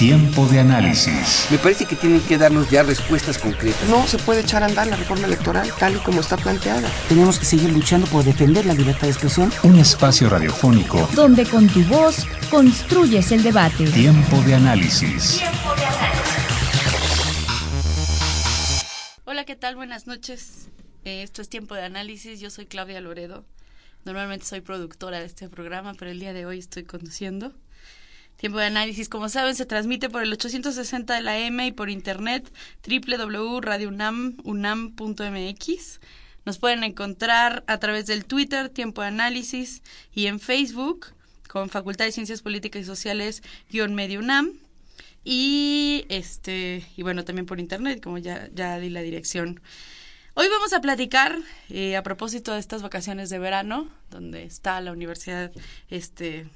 Tiempo de análisis. Me parece que tienen que darnos ya respuestas concretas. No se puede echar a andar la reforma electoral tal y como está planteada. Tenemos que seguir luchando por defender la libertad de expresión. Un espacio radiofónico donde con tu voz construyes el debate. Tiempo de análisis. Tiempo de análisis. Hola, ¿qué tal? Buenas noches. Eh, esto es Tiempo de análisis. Yo soy Claudia Loredo. Normalmente soy productora de este programa, pero el día de hoy estoy conduciendo. Tiempo de análisis, como saben, se transmite por el 860 de la M y por internet www.radiounam.unam.mx. Nos pueden encontrar a través del Twitter, Tiempo de Análisis, y en Facebook, con Facultad de Ciencias Políticas y Sociales, guion medio UNAM. Y este, y bueno, también por internet, como ya, di la dirección. Hoy vamos a platicar eh, a propósito de estas vacaciones de verano, donde está la universidad este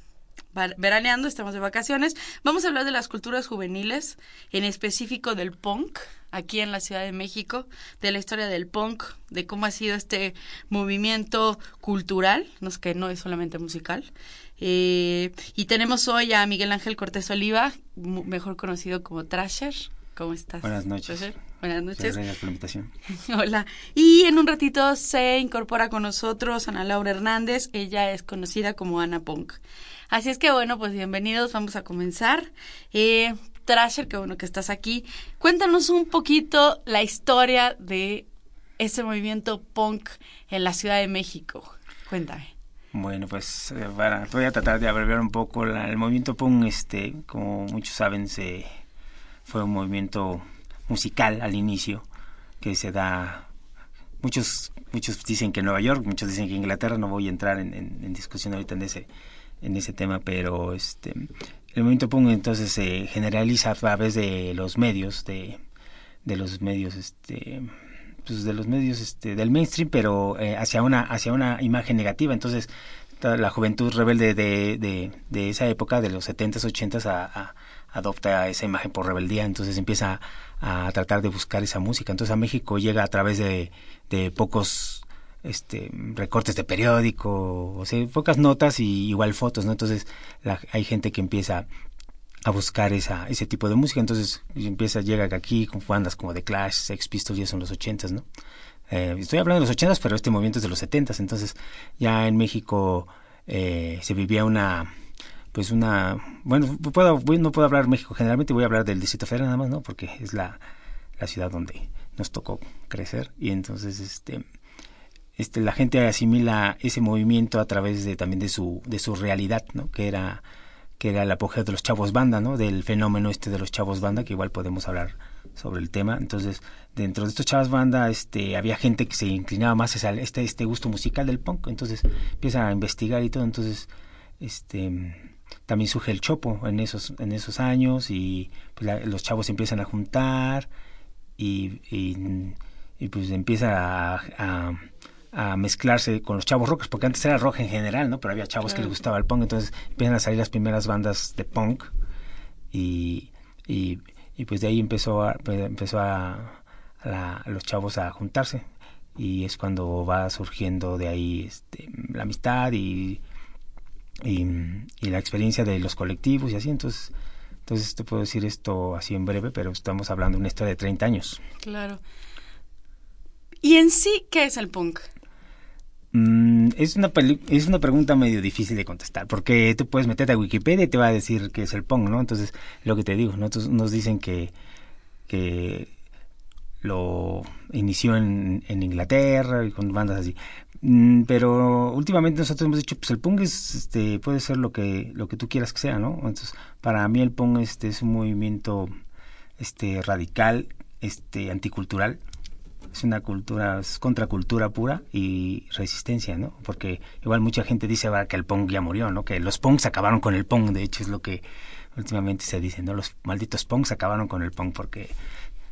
veraneando, estamos de vacaciones. Vamos a hablar de las culturas juveniles, en específico del punk, aquí en la Ciudad de México, de la historia del punk, de cómo ha sido este movimiento cultural, no es que no es solamente musical. Eh, y tenemos hoy a Miguel Ángel Cortés Oliva, mejor conocido como Trasher. ¿Cómo estás? Buenas noches. Buenas noches. Gracias por la invitación. Hola. Y en un ratito se incorpora con nosotros Ana Laura Hernández. Ella es conocida como Ana Punk. Así es que bueno, pues bienvenidos, vamos a comenzar. Eh, Trasher, qué bueno que estás aquí. Cuéntanos un poquito la historia de ese movimiento punk en la Ciudad de México. Cuéntame. Bueno, pues eh, voy a tratar de abreviar un poco. el movimiento punk, este, como muchos saben, se, fue un movimiento musical al inicio que se da muchos muchos dicen que Nueva York muchos dicen que Inglaterra no voy a entrar en, en discusión ahorita en ese en ese tema, pero este el movimiento punk entonces se generaliza a través de los medios, de, de los medios, este pues de los medios este del mainstream, pero eh, hacia una hacia una imagen negativa. Entonces la juventud rebelde de, de, de esa época, de los 70s, 80s, a, adopta esa imagen por rebeldía, entonces empieza a, tratar de buscar esa música. Entonces a México llega a través de, de pocos este recortes de periódico, o sea, pocas notas y igual fotos, ¿no? Entonces hay gente que empieza a buscar esa, ese tipo de música, entonces empieza, llega aquí con bandas como The Clash, Sex Pistols, ya son los ochentas, ¿no? Eh, estoy hablando de los ochentas, pero este movimiento es de los setentas, entonces ya en México eh, se vivía una, pues una, bueno, puedo, no puedo hablar México generalmente, voy a hablar del Distrito Federal nada más, ¿no? Porque es la, la ciudad donde nos tocó crecer y entonces, este, este, la gente asimila ese movimiento a través de también de su de su realidad no que era que era el apogeo de los chavos banda no del fenómeno este de los chavos banda que igual podemos hablar sobre el tema. Entonces dentro de estos chavos banda este había gente que se inclinaba más hacia este este gusto musical del punk. Entonces empieza a investigar y todo. Entonces este también surge el chopo en esos en esos años y pues, los chavos empiezan a juntar y, y, pues empieza a mezclarse con los chavos rockers, porque antes era rock en general, ¿no? Pero había chavos que les gustaba el punk, entonces empiezan a salir las primeras bandas de punk y, y, pues de ahí empezó a, pues, empezó a, los chavos a juntarse y es cuando va surgiendo de ahí este, la amistad y, y, la experiencia de los colectivos y así, entonces... Entonces te puedo decir esto así en breve, pero estamos hablando de una historia de 30 años. Claro. ¿Y en sí qué es el punk? Mm, es, una es una pregunta medio difícil de contestar, porque tú puedes meterte a Wikipedia y te va a decir que es el punk, ¿no? Entonces, lo que te digo, nosotros nos dicen que, que lo inició en, en Inglaterra y con bandas así. Mm, pero últimamente nosotros hemos dicho, pues el punk es, este, puede ser lo que, lo que tú quieras que sea, ¿no? Entonces, para mí el punk este, es un movimiento este, radical, este, anticultural, es una cultura, es contracultura pura y resistencia, ¿no? Porque igual mucha gente dice que el punk ya murió, ¿no? Que los punks acabaron con el punk, de hecho es lo que últimamente se dice, ¿no? Los malditos punks acabaron con el punk porque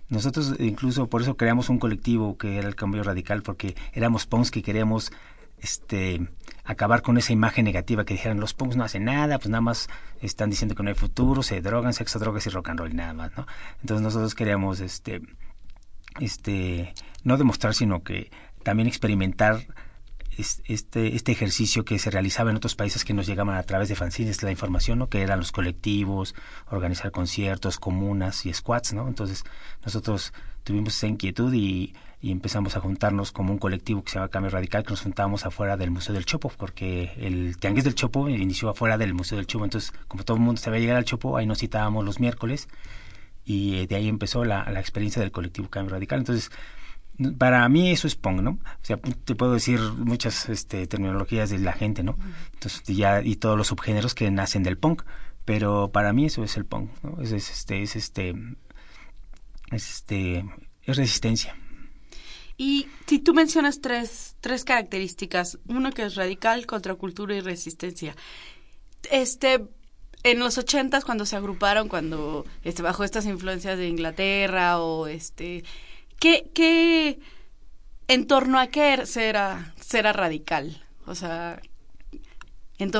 nosotros incluso por eso creamos un colectivo que era el cambio radical porque éramos punks que queríamos este acabar con esa imagen negativa que dijeran los punks no hacen nada, pues nada más están diciendo que no hay futuro, se drogan, sexo, drogas y rock and roll nada más, ¿no? Entonces nosotros queríamos este este no demostrar sino que también experimentar este, este ejercicio que se realizaba en otros países que nos llegaban a través de fanzines, la información, ¿no? que eran los colectivos, organizar conciertos, comunas y squats, ¿no? Entonces nosotros tuvimos esa inquietud y, empezamos a juntarnos como un colectivo que se llama Cambio Radical, que nos juntábamos afuera del Museo del Chopo, porque el Tianguis del Chopo inició afuera del Museo del Chopo, entonces como todo el mundo sabía llegar al Chopo, ahí nos citábamos los miércoles y eh, de ahí empezó la, la experiencia del colectivo Cambio Radical. Entonces, para mí eso es punk, ¿no? O sea, te puedo decir muchas este, terminologías de la gente, ¿no? Entonces, ya, y todos los subgéneros que nacen del punk, pero para mí eso es el punk, ¿no? Es, este, es este, es este, es resistencia. Y si tú mencionas tres, tres características, uno que es radical, contracultura y resistencia. Este, en los ochentas cuando se agruparon, cuando este, bajo estas influencias de Inglaterra o este ¿Qué, qué, en torno a qué será, será radical? O sea, en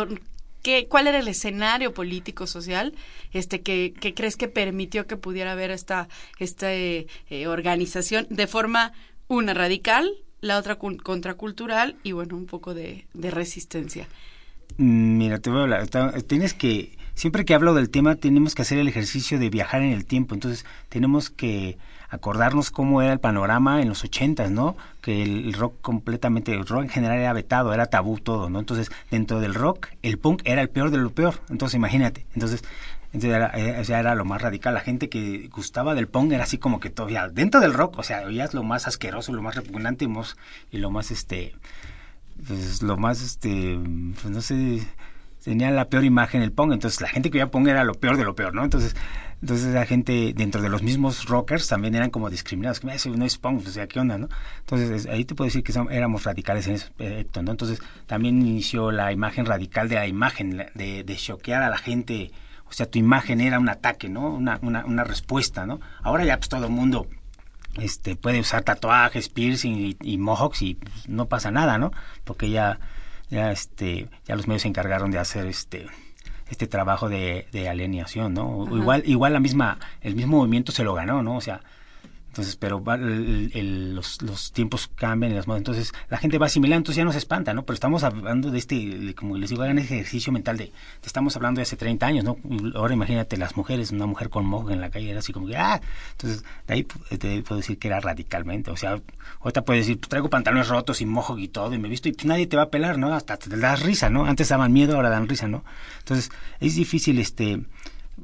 ¿qué, ¿cuál era el escenario político social este que, que crees que permitió que pudiera haber esta, esta eh, organización de forma, una radical, la otra contracultural y bueno, un poco de, de resistencia? Mm, mira, te voy a hablar. Tienes que, siempre que hablo del tema, tenemos que hacer el ejercicio de viajar en el tiempo. Entonces, tenemos que acordarnos cómo era el panorama en los ochentas, ¿no? Que el rock completamente, el rock en general era vetado, era tabú todo, ¿no? Entonces, dentro del rock, el punk era el peor de lo peor. Entonces, imagínate. Entonces, entonces era, eh, era lo más radical. La gente que gustaba del punk era así como que todavía dentro del rock, o sea, oías lo más asqueroso, lo más repugnante y lo más, este, pues lo más, este, pues no sé, tenía la peor imagen el punk. Entonces, la gente que oía punk era lo peor de lo peor, ¿no? Entonces, entonces la gente dentro de los mismos rockers también eran como discriminados, que eso no es punk, o sea, ¿qué onda, no? Entonces ahí te puedo decir que éramos radicales en ese aspecto, ¿no? Entonces también inició la imagen radical de la imagen, de, de choquear a la gente, o sea, tu imagen era un ataque, ¿no? Una, una, una respuesta, ¿no? Ahora ya pues todo el mundo este puede usar tatuajes, piercing y, y mohawks y pues, no pasa nada, ¿no? Porque ya ya este ya los medios se encargaron de hacer este este trabajo de, de alienación, ¿no? Igual, igual la misma, el mismo movimiento se lo ganó, ¿no? O sea, entonces, pero el, los, los, tiempos cambian y las modas. Entonces, la gente va asimilando, entonces ya no se espanta, ¿no? Pero estamos hablando de este, como les digo, hagan ejercicio mental de, estamos hablando de hace 30 años, ¿no? Ahora imagínate las mujeres, una mujer con mojo en la calle, era así como que, ¡ah! Entonces, de ahí te puedo decir que era radicalmente. O sea, ahorita puedes decir, pues traigo pantalones rotos y mojo y todo, y me visto, y pues nadie te va a pelar, ¿no? Hasta te das risa, ¿no? Antes daban miedo, ahora dan risa, ¿no? Entonces, es difícil, este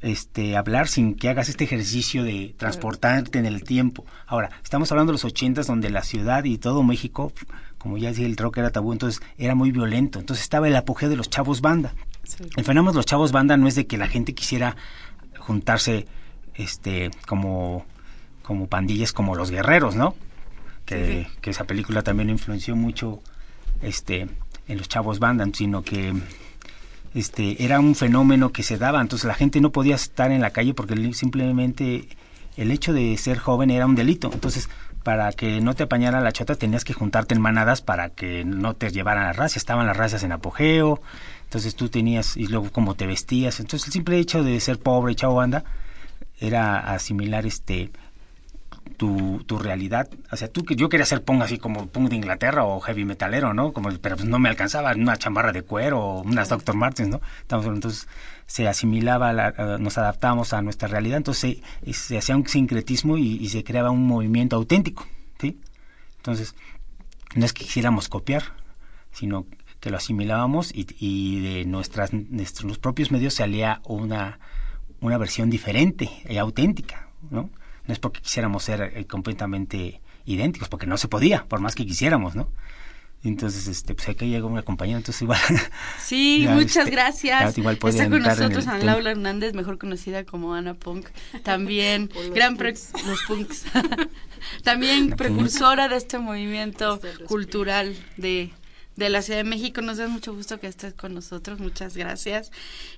este, hablar sin que hagas este ejercicio de transportarte en el tiempo. Ahora, estamos hablando de los ochentas donde la ciudad y todo México, como ya decía, el rock era tabú, entonces era muy violento. Entonces estaba el apogeo de los chavos banda. El fenómeno de los chavos banda no es de que la gente quisiera juntarse este como como pandillas como los guerreros, ¿no? Que, que esa película también influenció mucho este en los chavos banda, sino que este, era un fenómeno que se daba, entonces la gente no podía estar en la calle porque simplemente el hecho de ser joven era un delito, entonces para que no te apañara la chota tenías que juntarte en manadas para que no te llevaran las razas, estaban las razas en apogeo, entonces tú tenías, y luego cómo te vestías, entonces el simple hecho de ser pobre, chavo banda, era asimilar este tu, tu realidad. O sea, tú que yo quería ser punk así como punk de Inglaterra o heavy metalero, ¿no? Como, pero pues no me alcanzaba una chamarra de cuero o unas Dr. Martens, ¿no? Entonces se asimilaba, nos adaptábamos a nuestra realidad, entonces se, hacía un sincretismo y, se creaba un movimiento auténtico, ¿sí? Entonces, no es que quisiéramos copiar, sino que lo asimilábamos y, y de nuestras, nuestros propios medios salía una, una versión diferente y auténtica, ¿no? No es porque quisiéramos ser eh, completamente idénticos, porque no se podía, por más que quisiéramos, ¿no? Entonces, este, pues aquí llegó una compañera, entonces igual. Sí, muchas este, gracias. Está con nosotros Ana Laura Hernández, mejor conocida como Ana Punk. También, gran los punks. También precursora de este movimiento cultural de de la Ciudad de México. Nos da mucho gusto que estés con nosotros. Muchas gracias.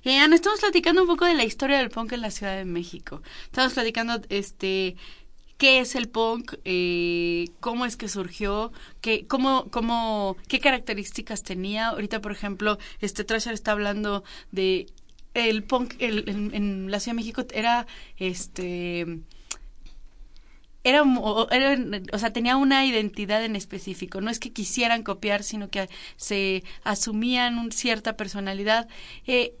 Eh, Ana, estamos platicando un poco de la historia del punk en la Ciudad de México. Estamos platicando, este, qué es el punk, eh, cómo es que surgió, qué, cómo, cómo, qué características tenía. Ahorita, por ejemplo, este Trasher está hablando de el punk el, en, en la Ciudad de México era este era, era, o sea, tenía una identidad en específico. No es que quisieran copiar, sino que se asumían una cierta personalidad. Eh,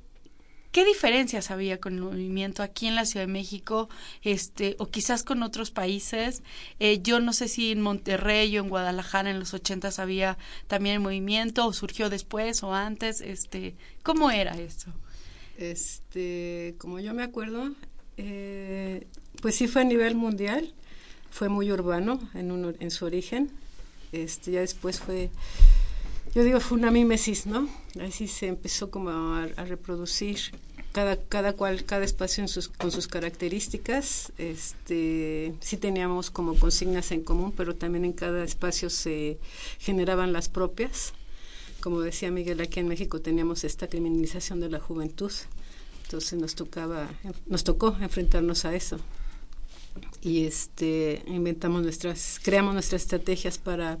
¿Qué diferencias había con el movimiento aquí en la Ciudad de México, este, o quizás con otros países? Eh, yo no sé si en Monterrey o en Guadalajara en los ochentas había también el movimiento, o surgió después o antes, este, ¿cómo era esto? Este, como yo me acuerdo, eh, pues sí fue a nivel mundial fue muy urbano en, en su origen. Este, ya después fue, yo digo, fue una mímesis, ¿no? Así se empezó como a, reproducir cada, cada cual, cada espacio en sus, con sus características. Este, sí teníamos como consignas en común, pero también en cada espacio se generaban las propias. Como decía Miguel, aquí en México teníamos esta criminalización de la juventud. Entonces nos tocaba, nos tocó enfrentarnos a eso y este inventamos nuestras creamos nuestras estrategias para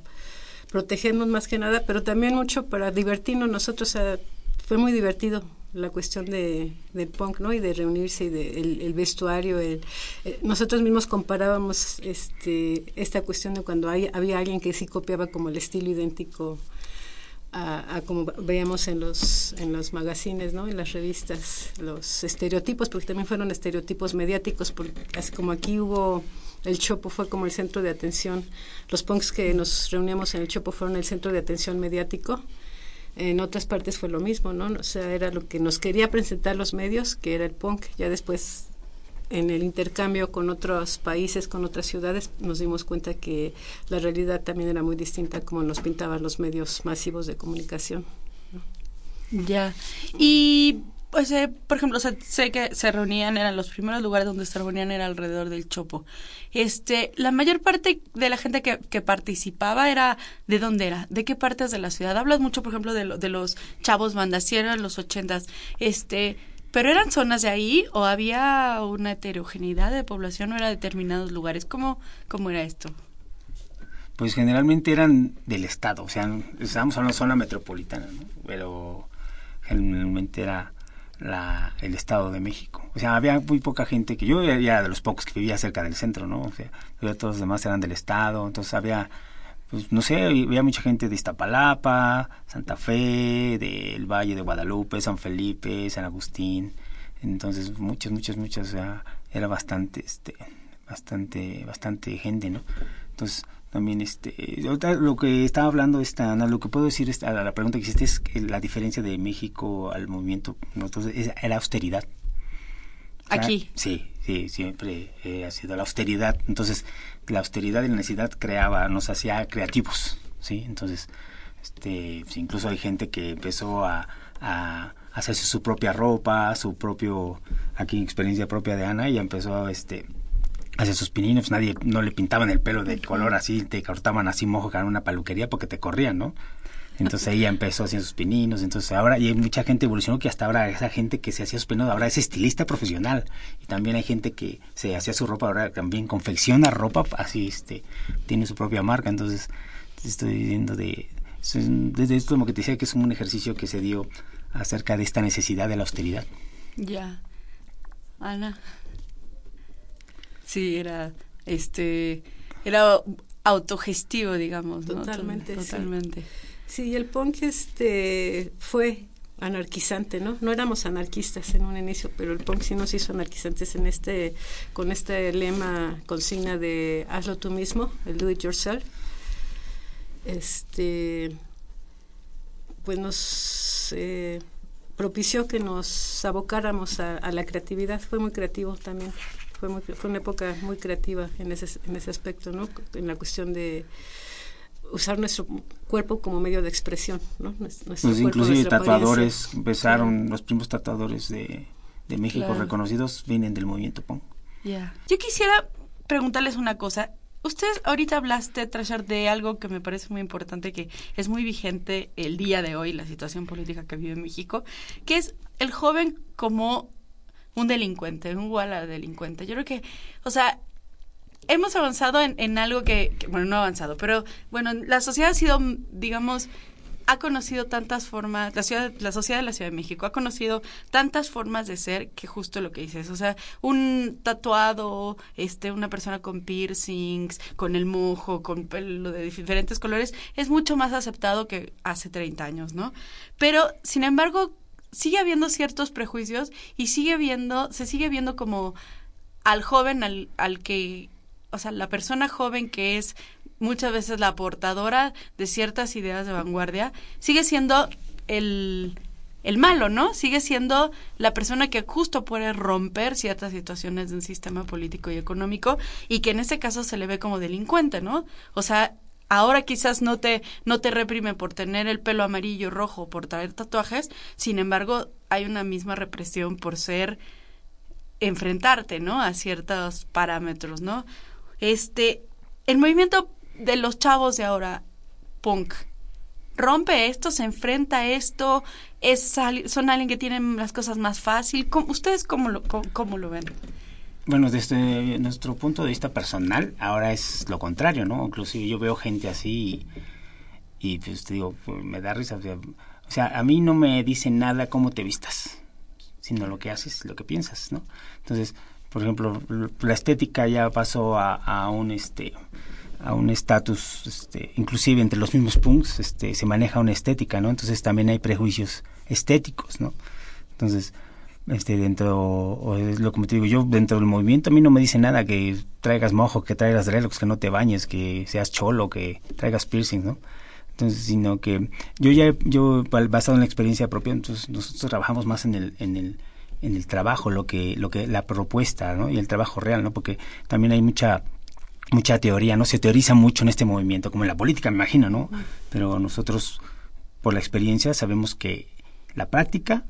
protegernos más que nada pero también mucho para divertirnos nosotros. Fue muy divertido la cuestión de, del punk no y de reunirse y de el, vestuario el, eh, nosotros mismos comparábamos este esta cuestión de cuando hay, había alguien que sí copiaba como el estilo idéntico a, como veíamos en los en los magazines, ¿no? En las revistas, los estereotipos, porque también fueron estereotipos mediáticos, porque como aquí hubo el Chopo fue como el centro de atención, los punks que nos reuníamos en el Chopo fueron el centro de atención mediático. En otras partes fue lo mismo, ¿no? O sea, era lo que nos quería presentar los medios, que era el punk. Ya después en el intercambio con otros países, con otras ciudades, nos dimos cuenta que la realidad también era muy distinta como nos pintaban los medios masivos de comunicación. Ya. Y pues, eh, por ejemplo, sé que se reunían, eran los primeros lugares donde se reunían era alrededor del Chopo. Este, la mayor parte de la gente que, participaba era, ¿de dónde era? ¿De qué partes de la ciudad? Hablas mucho, por ejemplo, de, de los chavos bandacieros en los ochentas. Este, ¿Pero eran zonas de ahí o había una heterogeneidad de población o era determinados lugares? ¿Cómo, cómo era esto? Pues generalmente eran del estado, o sea, estábamos en una zona metropolitana, ¿no? pero generalmente era la, el estado de México. O sea, había muy poca gente que yo era de los pocos que vivía cerca del centro, ¿no? O sea, todos los demás eran del estado, entonces había pues no sé, había mucha gente de Iztapalapa, Santa Fe, del Valle de Guadalupe, San Felipe, San Agustín, entonces muchas, muchas, muchas, o sea, era bastante, este, bastante, bastante gente, ¿no? Entonces también, este, lo que estaba hablando esta, Ana, lo que puedo decir a la pregunta que hiciste es que la diferencia de México al movimiento, entonces era austeridad. Aquí. Sí, sí, siempre eh, ha sido la austeridad. Entonces, la austeridad y la necesidad creaba, nos hacía creativos, ¿sí? Entonces, este, pues, incluso hay gente que empezó a, a hacerse su propia ropa, su propio, aquí experiencia propia de Ana, y empezó a, este, hacer sus pininos, nadie, no le pintaban el pelo de color así, te cortaban así mojo en una peluquería porque te corrían, ¿no? Entonces ella empezó haciendo sus pininos, entonces ahora, y hay mucha gente evolucionó que hasta ahora esa gente que se hacía sus pininos ahora es estilista profesional. Y también hay gente que se hacía su ropa, ahora también confecciona ropa, así este, tiene su propia marca. Entonces, estoy diciendo de, desde esto como que te decía que es un ejercicio que se dio acerca de esta necesidad de la austeridad. Ya. Ana. Sí, era, este, era autogestivo, digamos. Totalmente. Totalmente. Sí, el punk este, fue anarquizante, ¿no? No éramos anarquistas en un inicio, pero el punk sí nos hizo anarquizantes en este, con este lema, consigna de hazlo tú mismo, el do it yourself. Este, pues nos eh, propició que nos abocáramos a, la creatividad, fue muy creativo también, fue, muy, fue una época muy creativa en ese, en ese aspecto, ¿no? En la cuestión de usar nuestro cuerpo como medio de expresión, ¿no? Nuestro pues inclusive tatuadores empezaron, los primeros tatuadores de, de México reconocidos vienen del movimiento punk. Yo quisiera preguntarles una cosa. Ustedes ahorita hablaste, Trashar, de algo que me parece muy importante, que es muy vigente el día de hoy, la situación política que vive México, que es el joven como un delincuente, un guala delincuente. Yo creo que, o sea, hemos avanzado en, en algo que, bueno, no avanzado, pero bueno, la sociedad ha sido, digamos, ha conocido tantas formas, la, ciudad, la sociedad de la Ciudad de México ha conocido tantas formas de ser que justo lo que dices, o sea, un tatuado, este, una persona con piercings, con el mojo, con pelo de diferentes colores, es mucho más aceptado que hace 30 años, ¿no? Pero, sin embargo, sigue habiendo ciertos prejuicios y sigue viendo, se sigue viendo como al joven al, al que, o sea, la persona joven que es muchas veces la portadora de ciertas ideas de vanguardia, sigue siendo el, el malo, ¿no? Sigue siendo la persona que justo puede romper ciertas situaciones de un sistema político y económico y que en este caso se le ve como delincuente, ¿no? O sea, ahora quizás no te no te reprime por tener el pelo amarillo, rojo, por traer tatuajes, sin embargo, hay una misma represión por ser enfrentarte, ¿no? a ciertos parámetros, ¿no? Este el movimiento de los chavos de ahora, punk, rompe esto, se enfrenta a esto, es son alguien que tienen las cosas más fácil. ¿Ustedes cómo lo, cómo, lo ven? Bueno, desde nuestro punto de vista personal, ahora es lo contrario, ¿no? Inclusive yo veo gente así y, pues te digo, me da risa. O sea, a mí no me dice nada cómo te vistas, sino lo que haces, lo que piensas, ¿no? Entonces, por ejemplo, la estética ya pasó a, un este a un estatus, este, inclusive entre los mismos punks, este, se maneja una estética, ¿no? Entonces también hay prejuicios estéticos, ¿no? Entonces, este, dentro, o es lo que te digo, yo dentro del movimiento a mí no me dice nada que traigas mojo, que traigas dreadlocks, que no te bañes, que seas cholo, que traigas piercing, ¿no? Entonces, sino que yo ya, yo basado en la experiencia propia, entonces nosotros trabajamos más en el, en el, en el trabajo, lo que, lo que, la propuesta, ¿no? Y el trabajo real, ¿no? Porque también hay mucha, mucha teoría, ¿no? Se teoriza mucho en este movimiento, como en la política, me imagino, ¿no? Pero nosotros, por la experiencia, sabemos que la práctica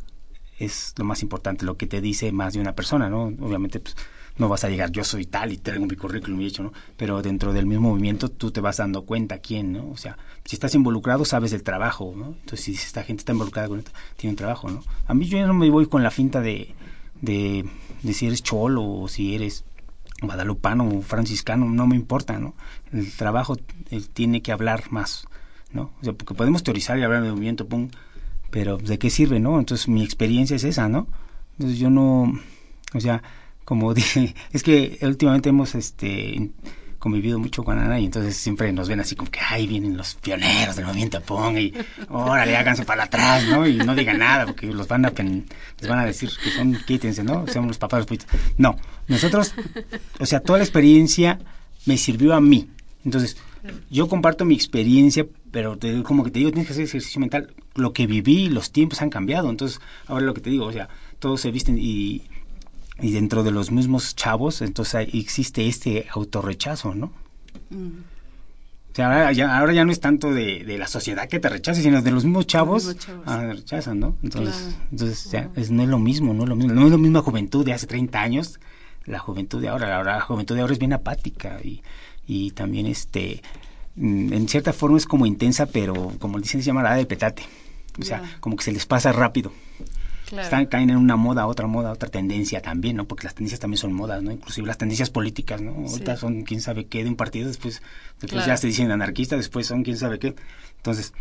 es lo más importante, lo que te dice más de una persona, ¿no? Obviamente, pues, no vas a llegar, yo soy tal y tengo mi currículum y hecho, ¿no? Pero dentro del mismo movimiento tú te vas dando cuenta quién, ¿no? O sea, si estás involucrado, sabes del trabajo, ¿no? Entonces, si esta gente está involucrada con esto, tiene un trabajo, ¿no? A mí yo no me voy con la finta de, de, de si eres cholo o si eres guadalupano o franciscano, no me importa, ¿no? El trabajo tiene que hablar más, ¿no? O sea, porque podemos teorizar y hablar de movimiento, pum, pero ¿de qué sirve, no? Entonces mi experiencia es esa, ¿no? Entonces yo no, o sea, como dije, es que últimamente hemos, este, convivido mucho con Ana y entonces siempre nos ven así como que, ay, vienen los pioneros del movimiento Pong y órale, háganse para atrás, ¿no? Y no digan nada porque los van a, les van a decir que son, quítense, ¿no? Sean los papás los No, nosotros, o sea, toda la experiencia me sirvió a mí. Entonces, yo comparto mi experiencia, pero te, como que te digo, tienes que hacer ejercicio mental. Lo que viví, los tiempos han cambiado. Entonces, ahora lo que te digo, o sea, todos se visten y y dentro de los mismos chavos, entonces existe este autorrechazo, ¿no? O sea, ahora ya, ahora ya no es tanto de, de, la sociedad que te rechace, sino de los mismos chavos, los chavos. Ah, rechazan, ¿no? Entonces, entonces ya, es, no es lo mismo, no es lo mismo, no es la misma juventud de hace 30 años, la juventud de ahora, la, juventud de ahora es bien apática y, y también este, mm, en cierta forma es como intensa, pero como dicen se llama la de petate, o sea, como que se les pasa rápido. Están, caen en una moda, otra moda, otra tendencia también, ¿no? Porque las tendencias también son modas, ¿no? Inclusive las tendencias políticas, ¿no? Ahorita son quién sabe qué de un partido, después, después ya se dicen anarquistas, después son quién sabe qué. Entonces...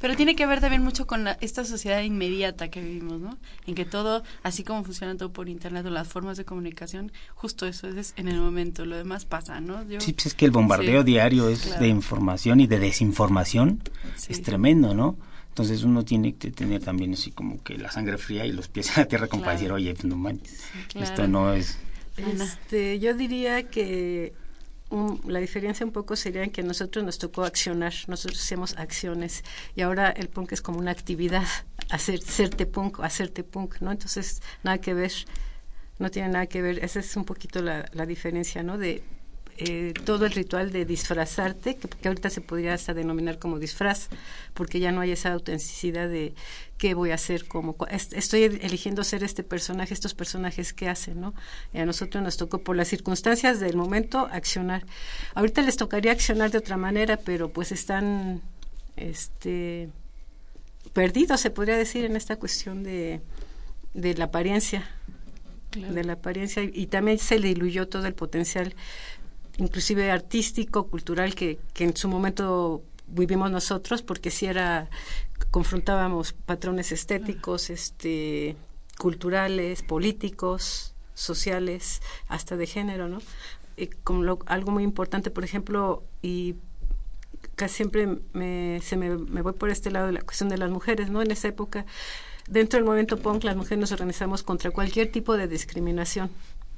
Pero tiene que ver también mucho con esta sociedad inmediata que vivimos, ¿no? En que todo, así como funciona todo por internet o las formas de comunicación, justo eso es en el momento, lo demás pasa, ¿no? sí, pues es que el bombardeo diario es de información y de desinformación, es tremendo, ¿no? Entonces uno tiene que tener también así como que la sangre fría y los pies en la tierra como para decir, oye, pues no manches, esto no es... Este, yo diría que la diferencia un poco sería en que nosotros nos tocó accionar, nosotros hacemos acciones y ahora el punk es como una actividad, hacer, serte punk o hacerte punk, ¿no? Entonces, nada que ver, no tiene nada que ver, esa es un poquito la, la diferencia, ¿no? De eh, todo el ritual de disfrazarte, que, ahorita se podría hasta denominar como disfraz, porque ya no hay esa autenticidad de qué voy a hacer, como estoy eligiendo ser este personaje, estos personajes que hacen, ¿no? Y a nosotros nos tocó por las circunstancias del momento accionar. Ahorita les tocaría accionar de otra manera, pero pues están este perdidos, se podría decir, en esta cuestión de, de la apariencia. de la apariencia y también se diluyó todo el potencial inclusive artístico, cultural, que, que en su momento vivimos nosotros, porque si era, confrontábamos patrones estéticos, este, culturales, políticos, sociales, hasta de género, ¿no? Y como algo muy importante, por ejemplo, y casi siempre me, se me, me, voy por este lado de la cuestión de las mujeres, ¿no? En esa época, dentro del movimiento punk, las mujeres nos organizamos contra cualquier tipo de discriminación,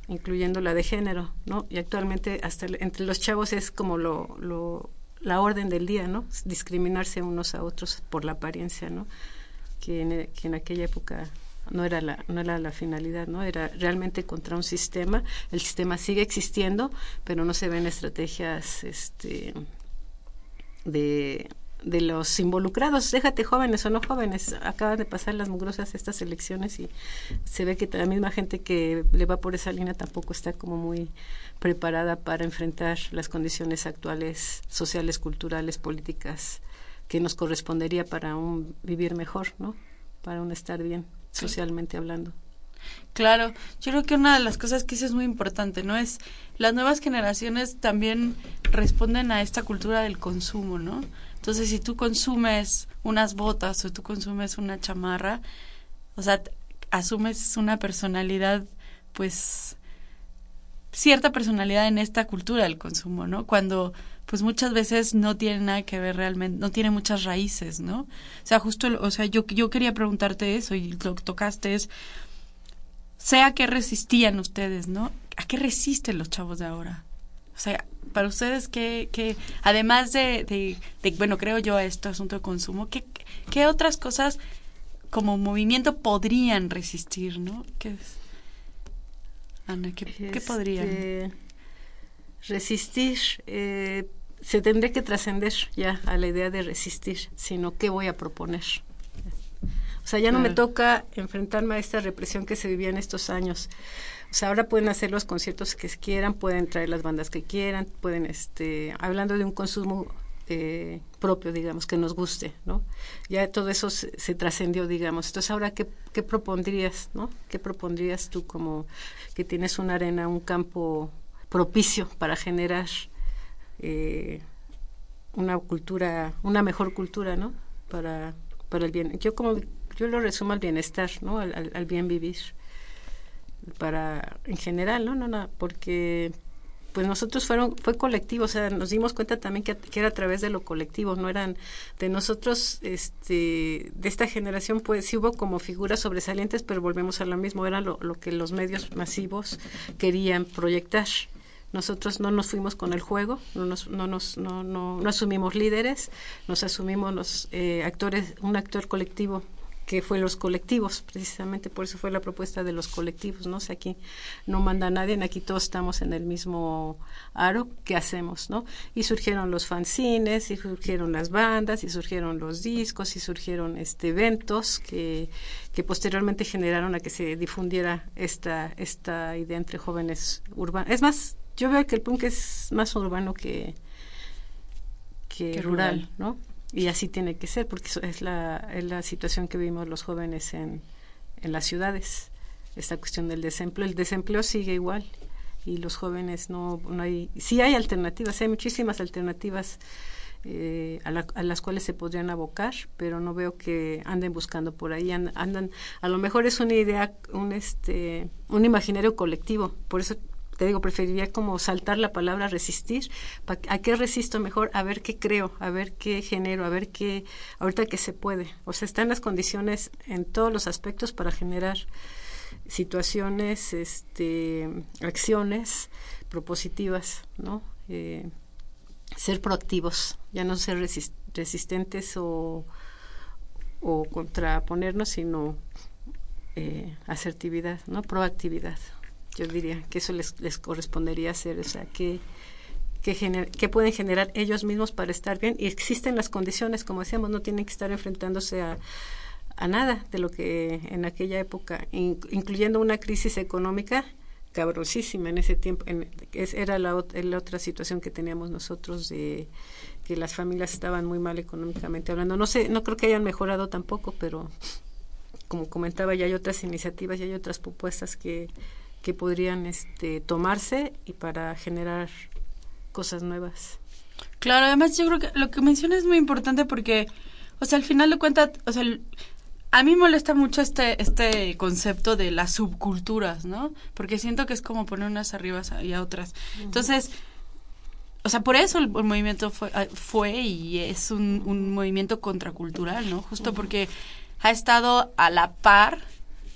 incluyendo la de género, ¿no? Y actualmente hasta entre los chavos es como lo, la orden del día, ¿no? Discriminarse unos a otros por la apariencia, ¿no? Que en, que en aquella época no era la no era la finalidad no era realmente contra un sistema el sistema sigue existiendo pero no se ven estrategias este de de los involucrados, déjate jóvenes o no jóvenes, acaban de pasar las mugrosas estas elecciones y se ve que la misma gente que le va por esa línea tampoco está como muy preparada para enfrentar las condiciones actuales, sociales, culturales, políticas, que nos correspondería para un vivir mejor, ¿no? Para un estar bien, socialmente hablando. Claro, yo creo que una de las cosas que eso es muy importante, ¿no? Es las nuevas generaciones también responden a esta cultura del consumo, ¿no? Entonces, si tú consumes unas botas o tú consumes una chamarra, o sea, asumes una personalidad, pues, cierta personalidad en esta cultura del consumo, ¿no? Cuando, pues, muchas veces no tiene nada que ver realmente, no tiene muchas raíces, ¿no? O sea, justo, o sea, yo, yo quería preguntarte eso y lo que tocaste es, sé a qué resistían ustedes, ¿no? ¿A qué resisten los chavos de ahora? O sea, para ustedes, ¿qué, qué además de, de, bueno, creo yo, este asunto de consumo, ¿qué, qué otras cosas como movimiento podrían resistir, no? ¿Qué es? Ana, ¿qué, ¿qué podrían? Este, resistir, eh, se tendría que trascender ya a la idea de resistir, sino qué voy a proponer. O sea, ya no me toca enfrentarme a esta represión que se vivía en estos años. O sea, ahora pueden hacer los conciertos que quieran, pueden traer las bandas que quieran, pueden, este, hablando de un consumo eh, propio, digamos, que nos guste, ¿no? Ya todo eso se, trascendió, digamos. Entonces, ahora, ¿qué, ¿qué, propondrías, no? ¿Qué propondrías tú como que tienes una arena, un campo propicio para generar eh, una cultura, una mejor cultura, ¿no? Para, para el bien. Yo como, yo lo resumo al bienestar, ¿no? al bien vivir para en general, ¿no? No, no, porque pues nosotros fueron fue colectivo, o sea, nos dimos cuenta también que, era a través de lo colectivo, no eran de nosotros este de esta generación pues sí hubo como figuras sobresalientes, pero volvemos a lo mismo, era lo, lo que los medios masivos querían proyectar. Nosotros no nos fuimos con el juego, no nos, no nos, no, no, no asumimos líderes, nos asumimos los eh, actores, un actor colectivo que fue los colectivos, precisamente por eso fue la propuesta de los colectivos, ¿no? O sea, aquí no manda nadie, aquí todos estamos en el mismo aro, ¿qué hacemos, no? Y surgieron los fanzines, y surgieron las bandas, y surgieron los discos, y surgieron este eventos que, que posteriormente generaron a que se difundiera esta, esta idea entre jóvenes urbanos. Es más, yo veo que el punk es más urbano que, que, rural, ¿no? Y así tiene que ser, porque es la, es la situación que vivimos los jóvenes en, en las ciudades, esta cuestión del desempleo. El desempleo sigue igual y los jóvenes no, no hay, sí hay alternativas, hay muchísimas alternativas eh, a, a, las cuales se podrían abocar, pero no veo que anden buscando por ahí, andan, a lo mejor es una idea, un este, un imaginario colectivo, por eso te digo, preferiría como saltar la palabra resistir. ¿A qué resisto mejor? A ver qué creo, a ver qué genero, a ver qué, ahorita que se puede. O sea, están las condiciones en todos los aspectos para generar situaciones, este, acciones propositivas, ¿no? Eh, ser proactivos, ya no ser resistentes o, o contraponernos, sino eh, asertividad, ¿no? Proactividad yo diría que eso les, les correspondería hacer, o sea, que, que, pueden generar ellos mismos para estar bien y existen las condiciones, como decíamos, no tienen que estar enfrentándose a, a nada de lo que en aquella época, incluyendo una crisis económica cabrosísima en ese tiempo, en, era la, la otra situación que teníamos nosotros de que las familias estaban muy mal económicamente hablando. No sé, no creo que hayan mejorado tampoco, pero como comentaba, ya hay otras iniciativas, ya hay otras propuestas que que podrían este, tomarse y para generar cosas nuevas. Claro, además yo creo que lo que menciona es muy importante porque, o sea, al final de cuentas, o sea, a mí molesta mucho este, este concepto de las subculturas, ¿no? Porque siento que es como poner unas arriba y a otras. Entonces, o sea, por eso el, movimiento fue, ah, fue, y es un, un, movimiento contracultural, ¿no? Justo porque ha estado a la par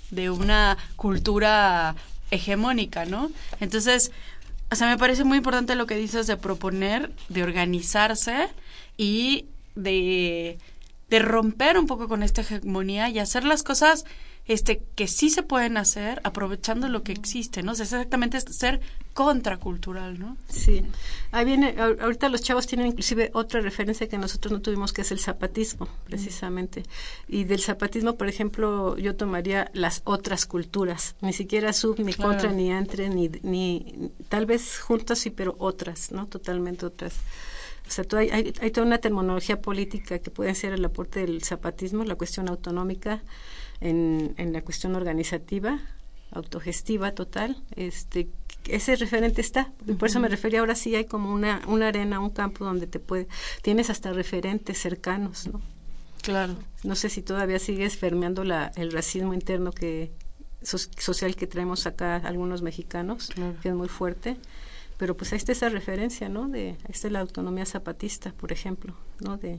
de una cultura hegemónica, ¿no? Entonces, o sea, me parece muy importante lo que dices de proponer, de organizarse y de, de romper un poco con esta hegemonía y hacer las cosas este que sí se pueden hacer aprovechando lo que existe, ¿no? O sea, es exactamente ser contracultural, ¿no? Sí. Ahí viene, ahorita los chavos tienen inclusive otra referencia que nosotros no tuvimos, que es el zapatismo, precisamente. Y del zapatismo, por ejemplo, yo tomaría las otras culturas, ni siquiera sub, ni contra, ni entre, ni, ni, tal vez juntas sí, pero otras, ¿no? Totalmente otras. O sea, hay, hay, hay toda una terminología política que puede ser el aporte del zapatismo, la cuestión autonómica, en, en la cuestión organizativa, autogestiva total, este ese referente está, por eso me refería ahora sí hay como una, una arena, un campo donde te puede, tienes hasta referentes cercanos, ¿no? Claro. No sé si todavía sigues fermeando la, el racismo interno que social que traemos acá algunos mexicanos, que es muy fuerte, pero pues ahí está esa referencia, ¿no? De, ahí está la autonomía zapatista, por ejemplo, ¿no? De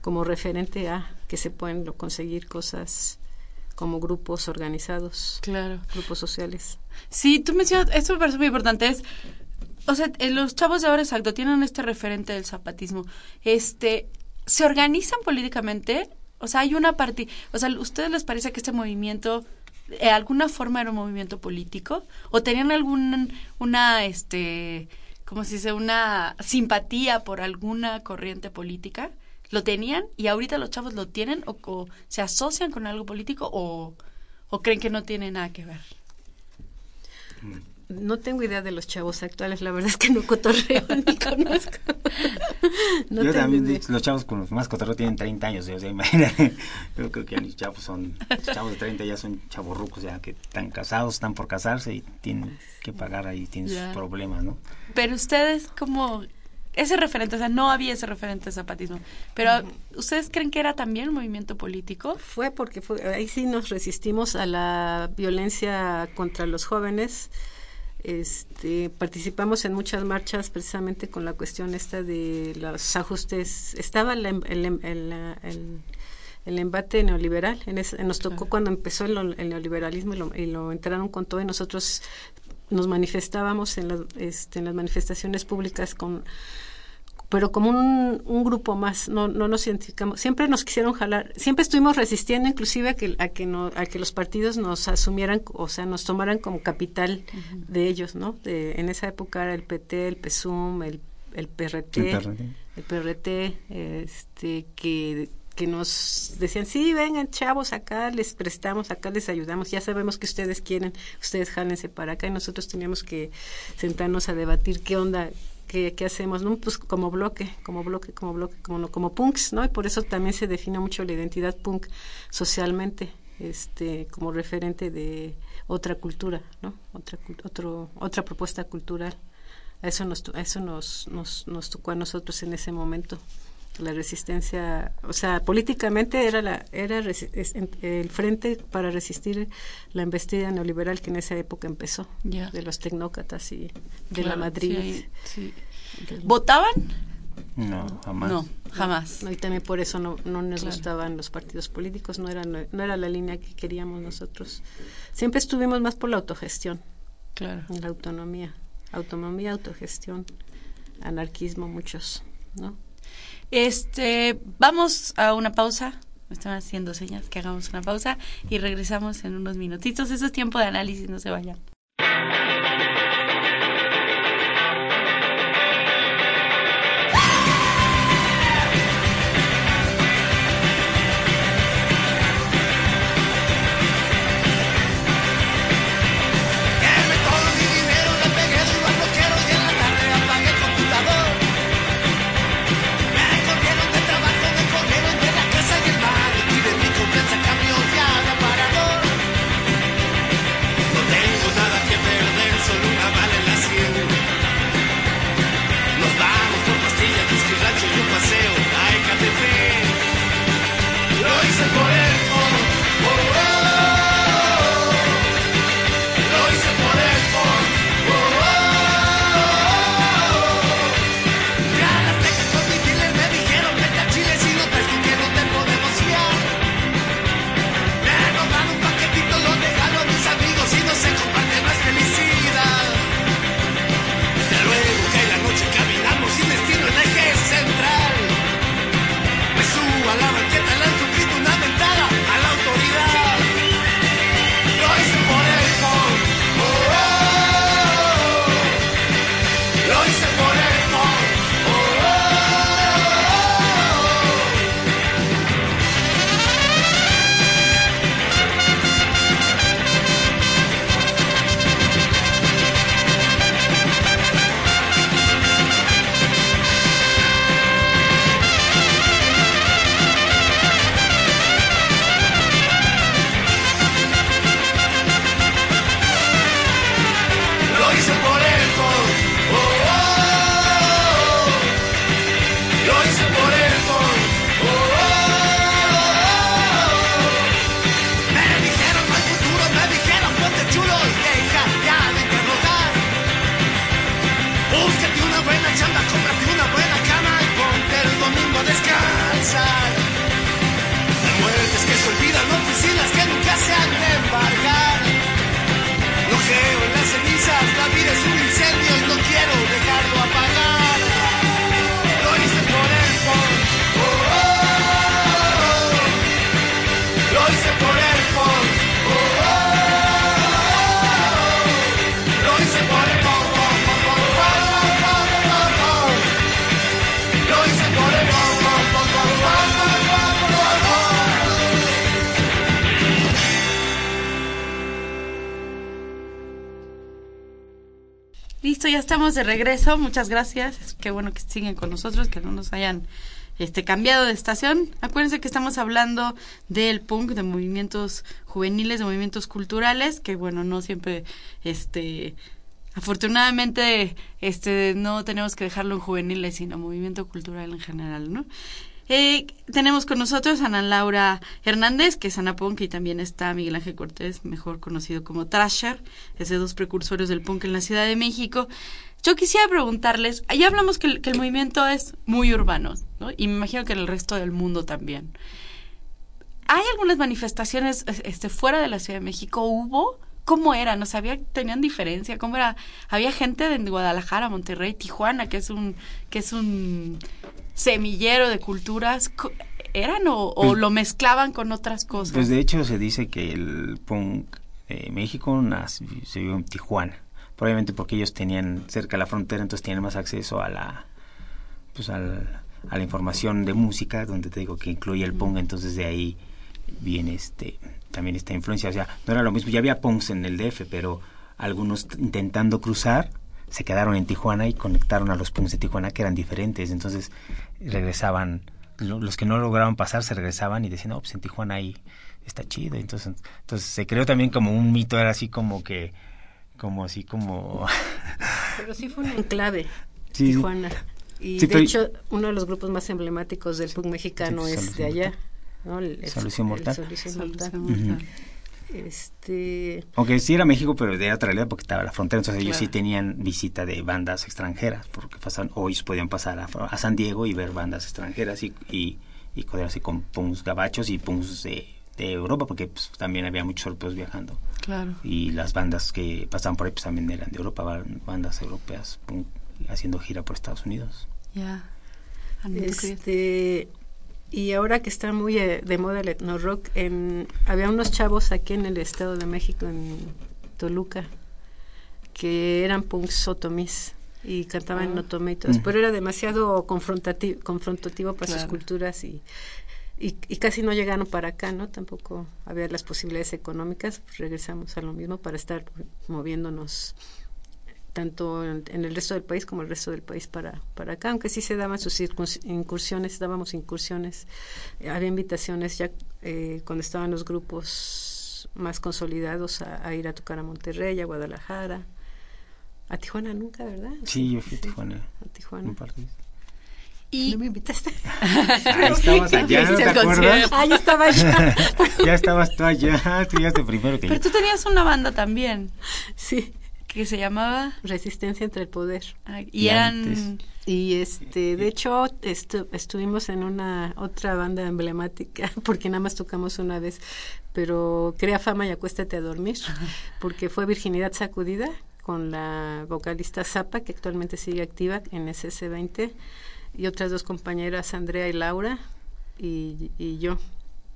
como referente a que se pueden conseguir cosas como grupos organizados, claro. grupos sociales. Sí, tú mencionas, esto me parece muy importante, es, o sea, eh, los chavos de ahora, exacto, tienen este referente del zapatismo, este, se organizan políticamente, o sea, hay una parte, o sea, ¿ustedes les parece que este movimiento, de alguna forma era un movimiento político? ¿O tenían algún, una, este, como se dice, una simpatía por alguna corriente política? lo tenían y ahorita los chavos lo tienen o, se asocian con algo político o, o, creen que no tiene nada que ver? No tengo idea de los chavos actuales, la verdad es que no cotorreo ni conozco. yo también, los chavos con los más cotorreo tienen 30 años, o sea, imagínate, yo creo que ya los chavos son, chavos de 30 ya son chavos rucos, ya que están casados, están por casarse y tienen que pagar ahí, tienen sus problemas, ¿no? Pero ustedes, como ese referente, o sea, no había ese referente de zapatismo. Pero, ¿ustedes creen que era también un movimiento político? Fue porque fue, ahí sí nos resistimos a la violencia contra los jóvenes. Este, participamos en muchas marchas precisamente con la cuestión esta de los ajustes. Estaba el, el, el, el embate neoliberal. En nos tocó cuando empezó el, neoliberalismo y lo, y lo, entraron con todo y nosotros nos manifestábamos en, este, en las manifestaciones públicas con pero como un, un, grupo más, no, no nos identificamos. Siempre nos quisieron jalar, siempre estuvimos resistiendo inclusive a que, a que, no, a que los partidos nos asumieran, o sea, nos tomaran como capital de ellos, ¿no? De, en esa época era el PT, el PSUM, el, el PRT, el PRT, este, que que nos decían, sí, vengan chavos, acá les prestamos, acá les ayudamos, ya sabemos que ustedes quieren, ustedes jálense para acá y nosotros teníamos que sentarnos a debatir qué onda, qué, qué hacemos, ¿no? Pues como bloque, como bloque, como bloque, como, como punks, ¿no? Y por eso también se define mucho la identidad punk socialmente, este, como referente de otra cultura, ¿no? Otra, otro, otra propuesta cultural. Eso nos, eso nos, nos, nos tocó a nosotros en ese momento la resistencia, o sea, políticamente era la era el frente para resistir la embestida neoliberal que en esa época empezó, de los tecnócratas y de la Madrid. ¿Votaban? No, jamás. No, jamás. y también por eso no, no nos gustaban los partidos políticos, no era, no era la línea que queríamos nosotros. Siempre estuvimos más por la autogestión, claro. la autonomía, autonomía, autogestión, anarquismo, muchos, ¿no? Este, vamos a una pausa. Me están haciendo señas que hagamos una pausa y regresamos en unos minutitos. Eso es tiempo de análisis, no se vayan. De regreso. Muchas gracias. Qué bueno que siguen con nosotros, que no nos hayan este cambiado de estación. Acuérdense que estamos hablando del punk, de movimientos juveniles, de movimientos culturales, que bueno, no siempre este afortunadamente este no tenemos que dejarlo en juveniles, sino movimiento cultural en general, ¿no? Eh, tenemos con nosotros a Ana Laura Hernández, que es Ana Punk, y también está Miguel Ángel Cortés, mejor conocido como Trasher, es de dos precursores del punk en la Ciudad de México. Yo quisiera preguntarles, ya hablamos que el, movimiento es muy urbano, ¿no? y me imagino que en el resto del mundo también. ¿Hay algunas manifestaciones este, fuera de la Ciudad de México? ¿Hubo? ¿Cómo eran? ¿No sabía? ¿Tenían diferencia? ¿Cómo era? Había gente de Guadalajara, Monterrey, Tijuana, que es un, que es un semillero de culturas eran o, pues lo mezclaban con otras cosas? Pues de hecho se dice que el punk de México se vivió en Tijuana, probablemente porque ellos tenían cerca la frontera, entonces tenían más acceso a la pues a la información de música, donde te digo que incluye el punk, entonces de ahí viene este también esta influencia, o sea, no era lo mismo, ya había punks en el DF, pero algunos intentando cruzar se quedaron en Tijuana y conectaron a los punks de Tijuana que eran diferentes. Entonces regresaban, los que no lograban pasar se regresaban y decían, no, pues en Tijuana ahí está chido. Entonces, entonces se creó también como un mito, era así como que, como así como... Pero sí fue un enclave, Tijuana. Y de hecho, uno de los grupos más emblemáticos del punk mexicano es de allá. ¿no? Solución Mortal. Mortal. Este... Aunque sí era México, pero de otra realidad porque estaba la frontera, entonces ellos sí tenían visita de bandas extranjeras, porque pasaban, o ellos podían pasar a, San Diego y ver bandas extranjeras y, y, y así con punks gabachos y punks de, Europa, porque pues, también había muchos europeos viajando. Claro. Y las bandas que pasaban por ahí pues, también eran de Europa, bandas europeas haciendo gira por Estados Unidos. Ya. Este, y ahora que está muy eh, de moda el etno rock, en, había unos chavos aquí en el Estado de México, en Toluca, que eran punks otomís y cantaban en ah. otomí pero era demasiado confrontativo, confrontativo para sus culturas y, y, casi no llegaron para acá, ¿no? Tampoco había las posibilidades económicas, pues regresamos a lo mismo para estar moviéndonos tanto en, el resto del país como el resto del país para, para acá, aunque sí se daban sus incursiones, dábamos incursiones, eh, había invitaciones ya eh, cuando estaban los grupos más consolidados a, ir a tocar a Monterrey, a Guadalajara, a Tijuana nunca, ¿verdad? Sí, yo fui a Tijuana. A Tijuana. Un par de ¿Y? ¿No me invitaste? Ahí estabas allá, ¿no te acuerdas? Ah, ya estaba allá. ya estabas tú allá, tú ya primero que Pero tú tenías una banda también. Sí que se llamaba Resistencia entre el Poder. y, eran y este de hecho estuvimos en una otra banda emblemática porque nada más tocamos una vez, pero crea fama y acuéstate a dormir porque fue Virginidad sacudida con la vocalista Zapa que actualmente sigue activa en SS20 y otras dos compañeras Andrea y Laura y, y yo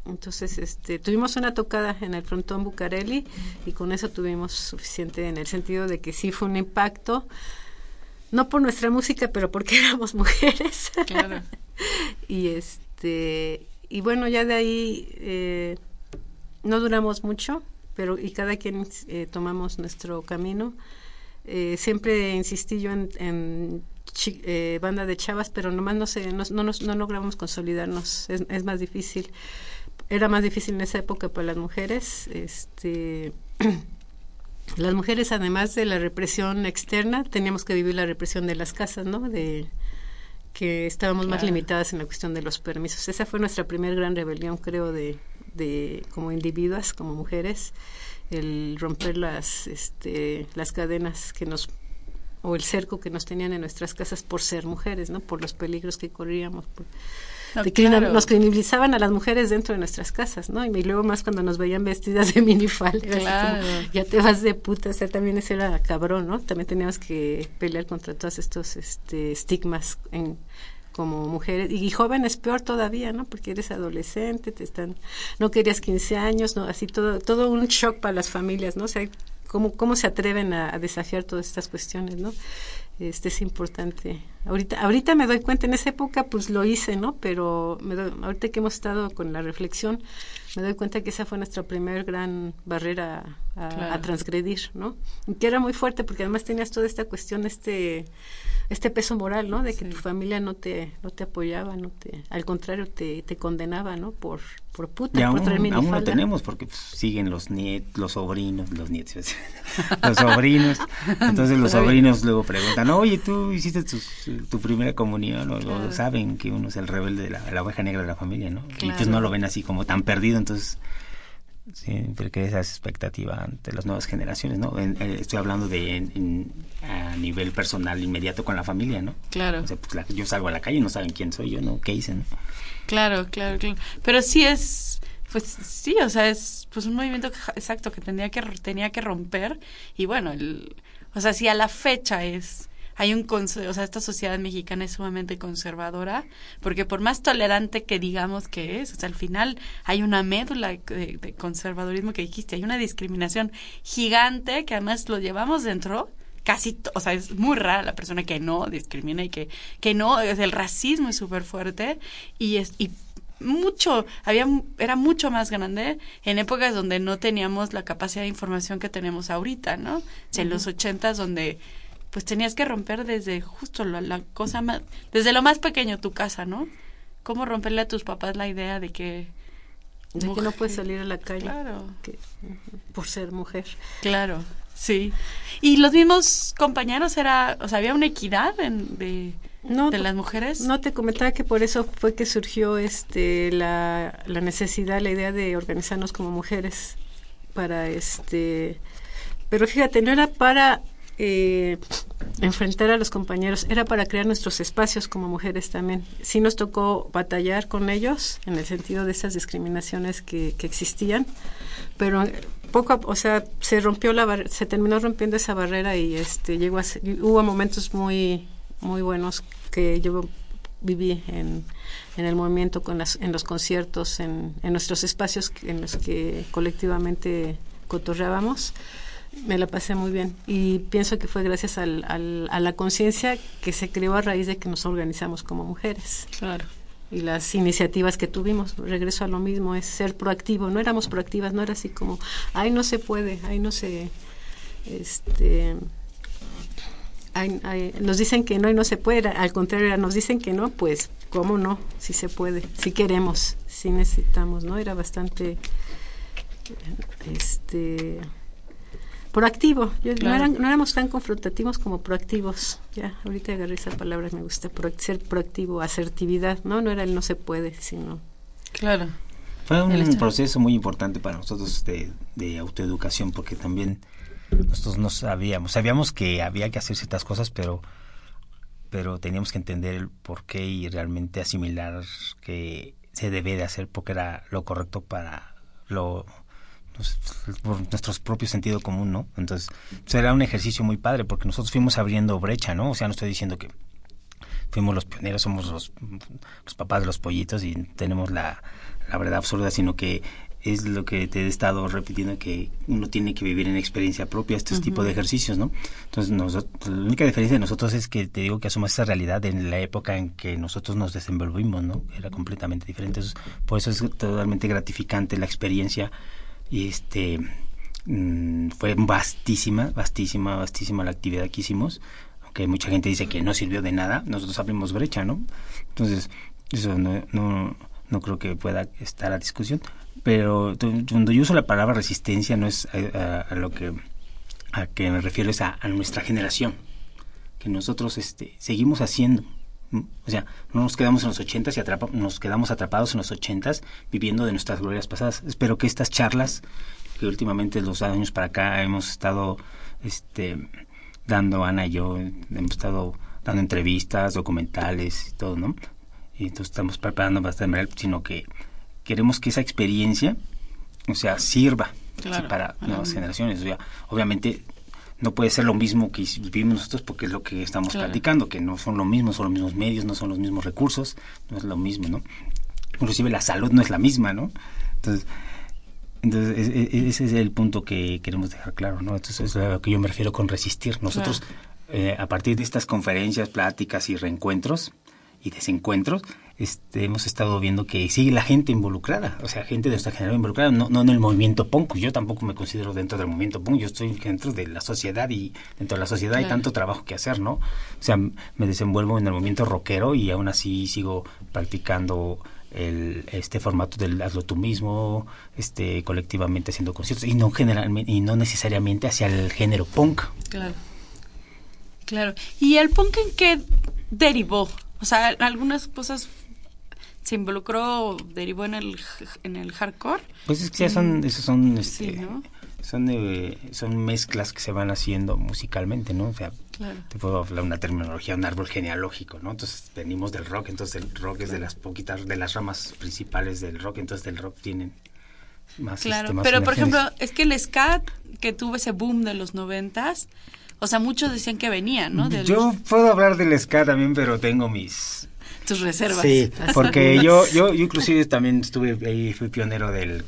entonces, este, tuvimos una tocada en el frontón Bucareli y con eso tuvimos suficiente en el sentido de que sí fue un impacto, no por nuestra música, pero porque éramos mujeres. Claro. y este, y bueno, ya de ahí eh, no duramos mucho, pero y cada quien eh, tomamos nuestro camino. Eh, siempre insistí yo en, banda de chavas, pero nomás no, sé, no, no, no logramos consolidarnos, es, es más difícil era más difícil en esa época para las mujeres. Este, las mujeres, además de la represión externa, teníamos que vivir la represión de las casas, ¿no? De que estábamos más limitadas en la cuestión de los permisos. Esa fue nuestra primera gran rebelión, creo, de, de como individuas, como mujeres, el romper las, este, las cadenas que nos o el cerco que nos tenían en nuestras casas por ser mujeres, ¿no? Por los peligros que corríamos. Por, nos criminalizaban a las mujeres dentro de nuestras casas, ¿no? Y luego más cuando nos veían vestidas de minifalda, ya te vas de puta, o sea, también ese era cabrón, ¿no? También teníamos que pelear contra todos estos este, estigmas en, como mujeres y, jóvenes peor todavía, ¿no? Porque eres adolescente, te están no querías 15 años, no, así todo todo un shock para las familias, ¿no? O sea, cómo cómo se atreven a, desafiar todas estas cuestiones, ¿no? este es importante. Ahorita, ahorita me doy cuenta, en esa época pues lo hice, ¿no? Pero me doy, ahorita que hemos estado con la reflexión, me doy cuenta que esa fue nuestra primer gran barrera a, transgredir, ¿no? Y que era muy fuerte porque además tenías toda esta cuestión, este este peso moral, ¿no? De que tu familia no te no te apoyaba, no te al contrario te, te condenaba, ¿no? Por por puta, y aún, por traer aún lo tenemos porque pues, siguen los nietos, los sobrinos, los nietos, los sobrinos. Entonces los sobrinos luego preguntan, "Oye, tú hiciste tu, tu primera comunión", o, saben que uno es el rebelde de la, la oveja negra de la familia, ¿no? Y pues no lo ven así como tan perdido, entonces siempre que esa expectativa ante las nuevas generaciones, ¿no? Eh, estoy hablando de a nivel personal inmediato con la familia, ¿no? Claro. Pues, yo salgo a la calle y no saben quién soy yo, ¿no? ¿Qué hice? Claro, claro, claro. Pero sí es, pues sí, o sea, es pues un movimiento exacto que tenía que tenía que romper y bueno, el, o sea, si a la fecha es hay un, o sea, esta sociedad mexicana es sumamente conservadora, porque por más tolerante que digamos que es, o sea, al final hay una médula de, conservadurismo que dijiste, hay una discriminación gigante que además lo llevamos dentro casi, o sea, es muy rara la persona que no discrimina y que, que no, el racismo es súper fuerte y, es, y mucho, había, era mucho más grande en épocas donde no teníamos la capacidad de información que tenemos ahorita, ¿no? O sea, en los ochentas donde pues tenías que romper desde justo la, cosa más, desde lo más pequeño tu casa, ¿no? ¿Cómo romperle a tus papás la idea de que... De que no puedes salir a la calle claro. por ser mujer. Claro, sí. Y los mismos compañeros era, o sea, había una equidad en, de, de las mujeres. No te comentaba que por eso fue que surgió este la, la necesidad, la idea de organizarnos como mujeres para este, pero fíjate, no era para eh, enfrentar a los compañeros, era para crear nuestros espacios como mujeres también. Sí nos tocó batallar con ellos en el sentido de esas discriminaciones que, existían, pero poco, o sea, se rompió la se terminó rompiendo esa barrera y este llegó a hubo momentos muy muy buenos que yo viví en, en el movimiento con las, en los conciertos, en, en nuestros espacios en los que colectivamente cotorreábamos me la pasé muy bien y pienso que fue gracias al, a la conciencia que se creó a raíz de que nos organizamos como mujeres. Claro. Y las iniciativas que tuvimos, regreso a lo mismo, es ser proactivo. No éramos proactivas, no era así como, ay, no se puede, ay, no se. Este. nos dicen que no y no se puede. Al contrario, nos dicen que no, pues, ¿cómo no? Si se puede, si queremos, si necesitamos, ¿no? Era bastante. Este proactivo. no, éramos tan confrontativos como proactivos. Ya, ahorita agarré esa palabra, me gusta, ser proactivo, asertividad, ¿no? No era el no se puede, sino... Claro. Fue un proceso muy importante para nosotros de, de autoeducación, porque también nosotros no sabíamos, sabíamos que había que hacer ciertas cosas, pero pero teníamos que entender el por qué y realmente asimilar que se debe de hacer porque era lo correcto para lo por nuestro propio sentido común, ¿no? Entonces, será un ejercicio muy padre porque nosotros fuimos abriendo brecha, ¿no? O sea, no estoy diciendo que fuimos los pioneros, somos los, los papás de los pollitos y tenemos la, la verdad absoluta, sino que es lo que te he estado repitiendo que uno tiene que vivir en experiencia propia este tipo de ejercicios, ¿no? Entonces, nosotros, la única diferencia de nosotros es que te digo que asumas esa realidad en la época en que nosotros nos desenvolvimos, ¿no? Era completamente diferente. por eso es totalmente gratificante la experiencia este mm, fue vastísima, vastísima, vastísima la actividad que hicimos, aunque mucha gente dice que no sirvió de nada, nosotros abrimos brecha, ¿no? Entonces, eso no, no, no creo que pueda estar a discusión, pero cuando yo uso la palabra resistencia no es a, lo que a que me refiero es a, nuestra generación, que nosotros este, seguimos haciendo, o sea, no nos quedamos en los ochentas y atrapa, nos quedamos atrapados en los ochentas viviendo de nuestras glorias pasadas. Espero que estas charlas que últimamente los años para acá hemos estado este dando Ana y yo hemos estado dando entrevistas, documentales y todo, ¿no? Y entonces estamos preparando bastante, sino que queremos que esa experiencia, o sea, sirva para nuevas generaciones. O sea, obviamente no puede ser lo mismo que vivimos nosotros porque es lo que estamos platicando, que no son lo mismo, son los mismos medios, no son los mismos recursos, no es lo mismo, ¿no? Inclusive la salud no es la misma, ¿no? Entonces, entonces ese es el punto que queremos dejar claro, ¿no? Entonces es a lo que yo me refiero con resistir. Nosotros eh, a partir de estas conferencias, pláticas y reencuentros y desencuentros, este, hemos estado viendo que sigue la gente involucrada, o sea, gente de nuestra generación involucrada, no, no en el movimiento punk. Yo tampoco me considero dentro del movimiento punk, yo estoy dentro de la sociedad y dentro de la sociedad hay tanto trabajo que hacer, ¿no? O sea, me desenvuelvo en el movimiento rockero y aún así sigo practicando el, este formato del hazlo tú mismo, este, colectivamente haciendo conciertos y no generalmente y no necesariamente hacia el género punk. Claro. Claro. ¿Y el punk en qué derivó? O sea, algunas cosas se involucró, derivó en el en el hardcore. Pues es que ya son, esos son, este, son, eh, son mezclas que se van haciendo musicalmente, ¿no? O sea, te puedo hablar una terminología, un árbol genealógico, ¿no? Entonces venimos del rock, entonces el rock es de las poquitas, de las ramas principales del rock, entonces del rock tienen más. Claro, este, pero por ejemplo, es que el ska que tuvo ese boom de los noventas, o sea, muchos decían que venía, ¿no? Yo puedo hablar del ska también, pero tengo mis tus reservas. Sí, porque yo, yo, yo inclusive también estuve ahí, fui pionero del,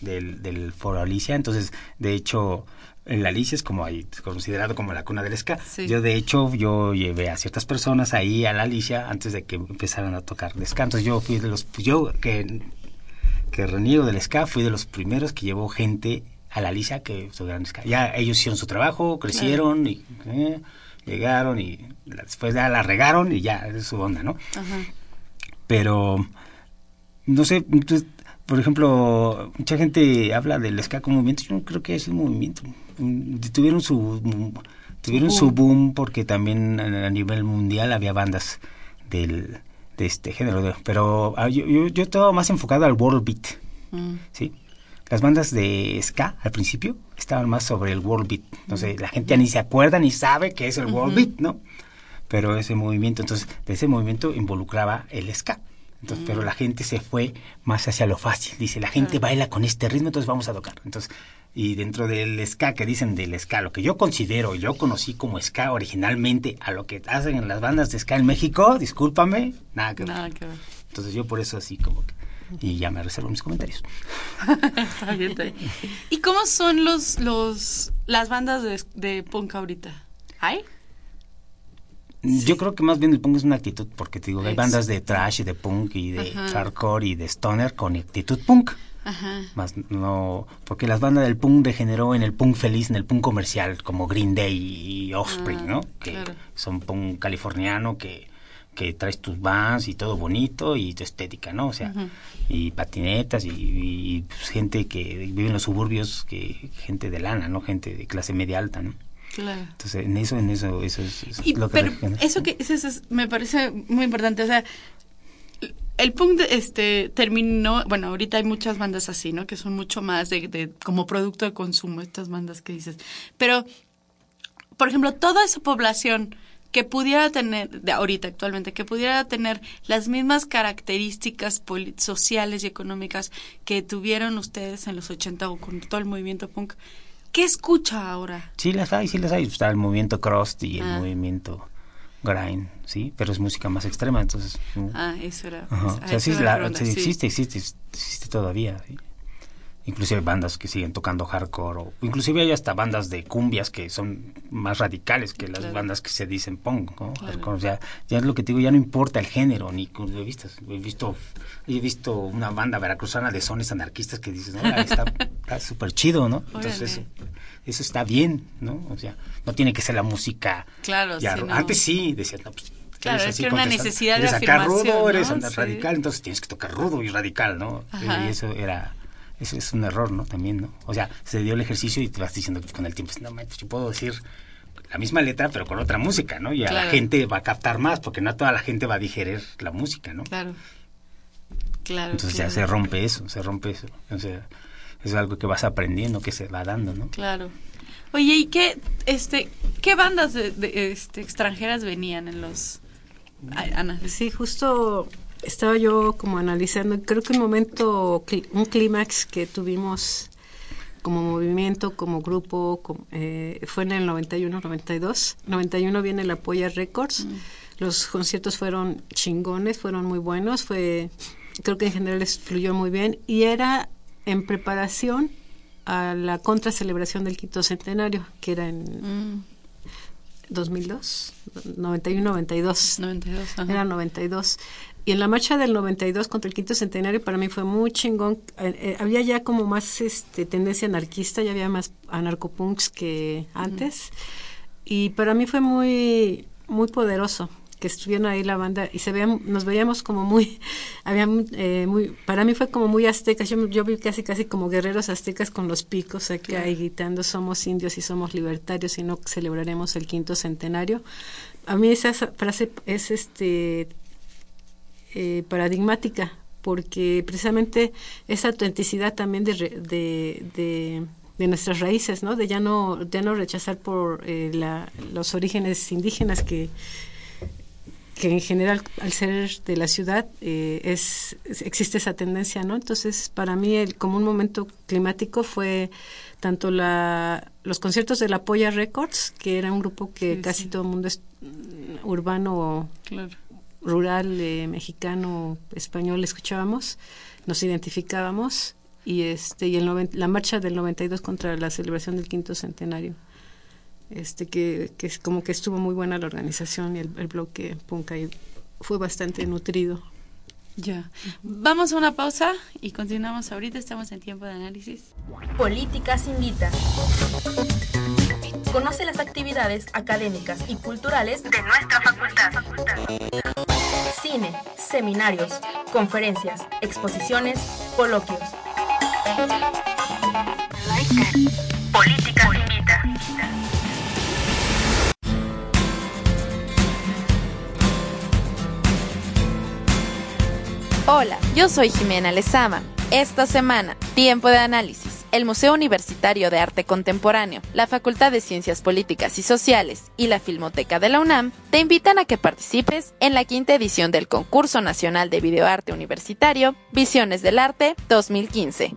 del, del foro Alicia, entonces, de hecho, en la Alicia es como ahí, considerado como la cuna del ska. Yo, de hecho, yo llevé a ciertas personas ahí a la Alicia antes de que empezaran a tocar de ska. Entonces, yo fui de los, yo que, que reniego del ska, fui de los primeros que llevó gente a la Alicia que ska. Ya ellos hicieron su trabajo, crecieron y... Eh, llegaron y después ya la regaron y ya, es su onda, ¿no? Pero, no sé, por ejemplo, mucha gente habla del ska como movimiento, yo no creo que es un movimiento. Tuvieron su tuvieron su boom porque también a nivel mundial había bandas del, de este género, pero ah, yo, yo, yo estaba más enfocado al world beat, mm. ¿sí? las bandas de ska al principio estaban más sobre el world beat. Entonces la gente ya ni se acuerda ni sabe qué es el world beat, ¿no? Pero ese movimiento, entonces, de ese movimiento involucraba el ska. Entonces, pero la gente se fue más hacia lo fácil. Dice, la gente baila con este ritmo, entonces vamos a tocar. Entonces, y dentro del ska, que dicen del ska, lo que yo considero, yo conocí como ska originalmente a lo que hacen en las bandas de ska en México, discúlpame, nada que Nada que ver. Entonces yo por eso así como que y ya me reservo mis comentarios. ¿Y cómo son los, los las bandas de, punk ahorita? ¿Hay? Yo creo que más bien el punk es una actitud, porque te digo, hay bandas de trash y de punk y de hardcore y de stoner con actitud punk. Ajá. Más no, porque las bandas del punk degeneró en el punk feliz, en el punk comercial, como Green Day y Offspring, ah, ¿no? Que son punk californiano que que traes tus vans y todo bonito y tu estética, ¿no? O sea, y patinetas y, pues, gente que vive en los suburbios, que gente de lana, ¿no? Gente de clase media alta, ¿no? Claro. Entonces, en eso, en eso, eso es, lo que... Pero eso que eso, me parece muy importante, o sea, el punk este terminó, bueno, ahorita hay muchas bandas así, ¿no? Que son mucho más de, de como producto de consumo, estas bandas que dices. Pero, por ejemplo, toda esa población que pudiera tener, de ahorita actualmente, que pudiera tener las mismas características sociales y económicas que tuvieron ustedes en los 80 o con todo el movimiento punk, ¿qué escucha ahora? Sí las hay, sí las hay. Está el movimiento crust y el ah. movimiento grind, sí, pero es música más extrema, entonces... Ah, eso era... o sea, sí, existe, existe, existe todavía, ¿sí? Inclusive hay bandas que siguen tocando hardcore o inclusive hay hasta bandas de cumbias que son más radicales que las bandas que se dicen punk ¿no? o sea ya es lo que te digo ya no importa el género ni de vistas. He visto he visto una banda veracruzana de sones anarquistas que dices no está súper chido no entonces eso, eso, está bien no o sea no tiene que ser la música claro antes sí decían no pues Claro, es que una necesidad de afirmación, rudo, eres radical, entonces tienes que tocar rudo y radical, ¿no? Y eso era eso es un error, ¿no? También, ¿no? O sea, se dio el ejercicio y te vas diciendo que con el tiempo, no, pues yo puedo decir la misma letra, pero con otra música, ¿no? Y a la gente va a captar más, porque no toda la gente va a digerir la música, ¿no? Claro. Claro. Entonces ya se rompe eso, se rompe eso. O sea, es algo que vas aprendiendo, que se va dando, ¿no? Claro. Oye, ¿y qué, este, qué bandas de, este, extranjeras venían en los... Ana. Sí, justo estaba yo como analizando, creo que un momento, un clímax que tuvimos como movimiento, como grupo, eh, fue en el 91-92. 91 viene la Polla Records. Mm. Los conciertos fueron chingones, fueron muy buenos. Fue, creo que en general les fluyó muy bien. Y era en preparación a la contra celebración del quinto centenario, que era en... Mm. 2002, 91, 92. 92, ajá. Era 92. Y en la marcha del 92 contra el quinto centenario para mí fue muy chingón. Eh, eh, había ya como más este, tendencia anarquista, ya había más anarcopunks que antes. Y para mí fue muy, muy poderoso que estuvieron ahí la banda y se veían, nos veíamos como muy, había eh, muy, para mí fue como muy aztecas, yo, yo vi casi casi como guerreros aztecas con los picos acá y gritando somos indios y somos libertarios y no celebraremos el quinto centenario. A mí esa frase es este eh, paradigmática porque precisamente esa autenticidad también de, de, de, de, nuestras raíces, ¿no? De ya no, ya no rechazar por eh, la, los orígenes indígenas que que en general al ser de la ciudad eh, es, existe esa tendencia, ¿no? Entonces, para mí el como un momento climático fue tanto la los conciertos de la Polla Records, que era un grupo que Sí, casi sí. todo el mundo es mm, urbano, Claro. Rural, eh, mexicano, español escuchábamos, nos identificábamos y este y el noven- la marcha del 92 contra la celebración del quinto centenario este que, que es como que estuvo muy buena la organización y el, el bloque punk ahí fue bastante nutrido. Ya. Vamos a una pausa y continuamos ahorita. Estamos en tiempo de análisis. Políticas Invita. Conoce las actividades académicas y culturales de nuestra facultad. Cine, seminarios, conferencias, exposiciones, coloquios. Políticas Invita. Hola, yo soy Jimena Lezama. Esta semana, Tiempo de Análisis, el Museo Universitario de Arte Contemporáneo, la Facultad de Ciencias Políticas y Sociales y la Filmoteca de la UNAM te invitan a que participes en la quinta edición del Concurso Nacional de Videoarte Universitario Visiones del Arte 2015.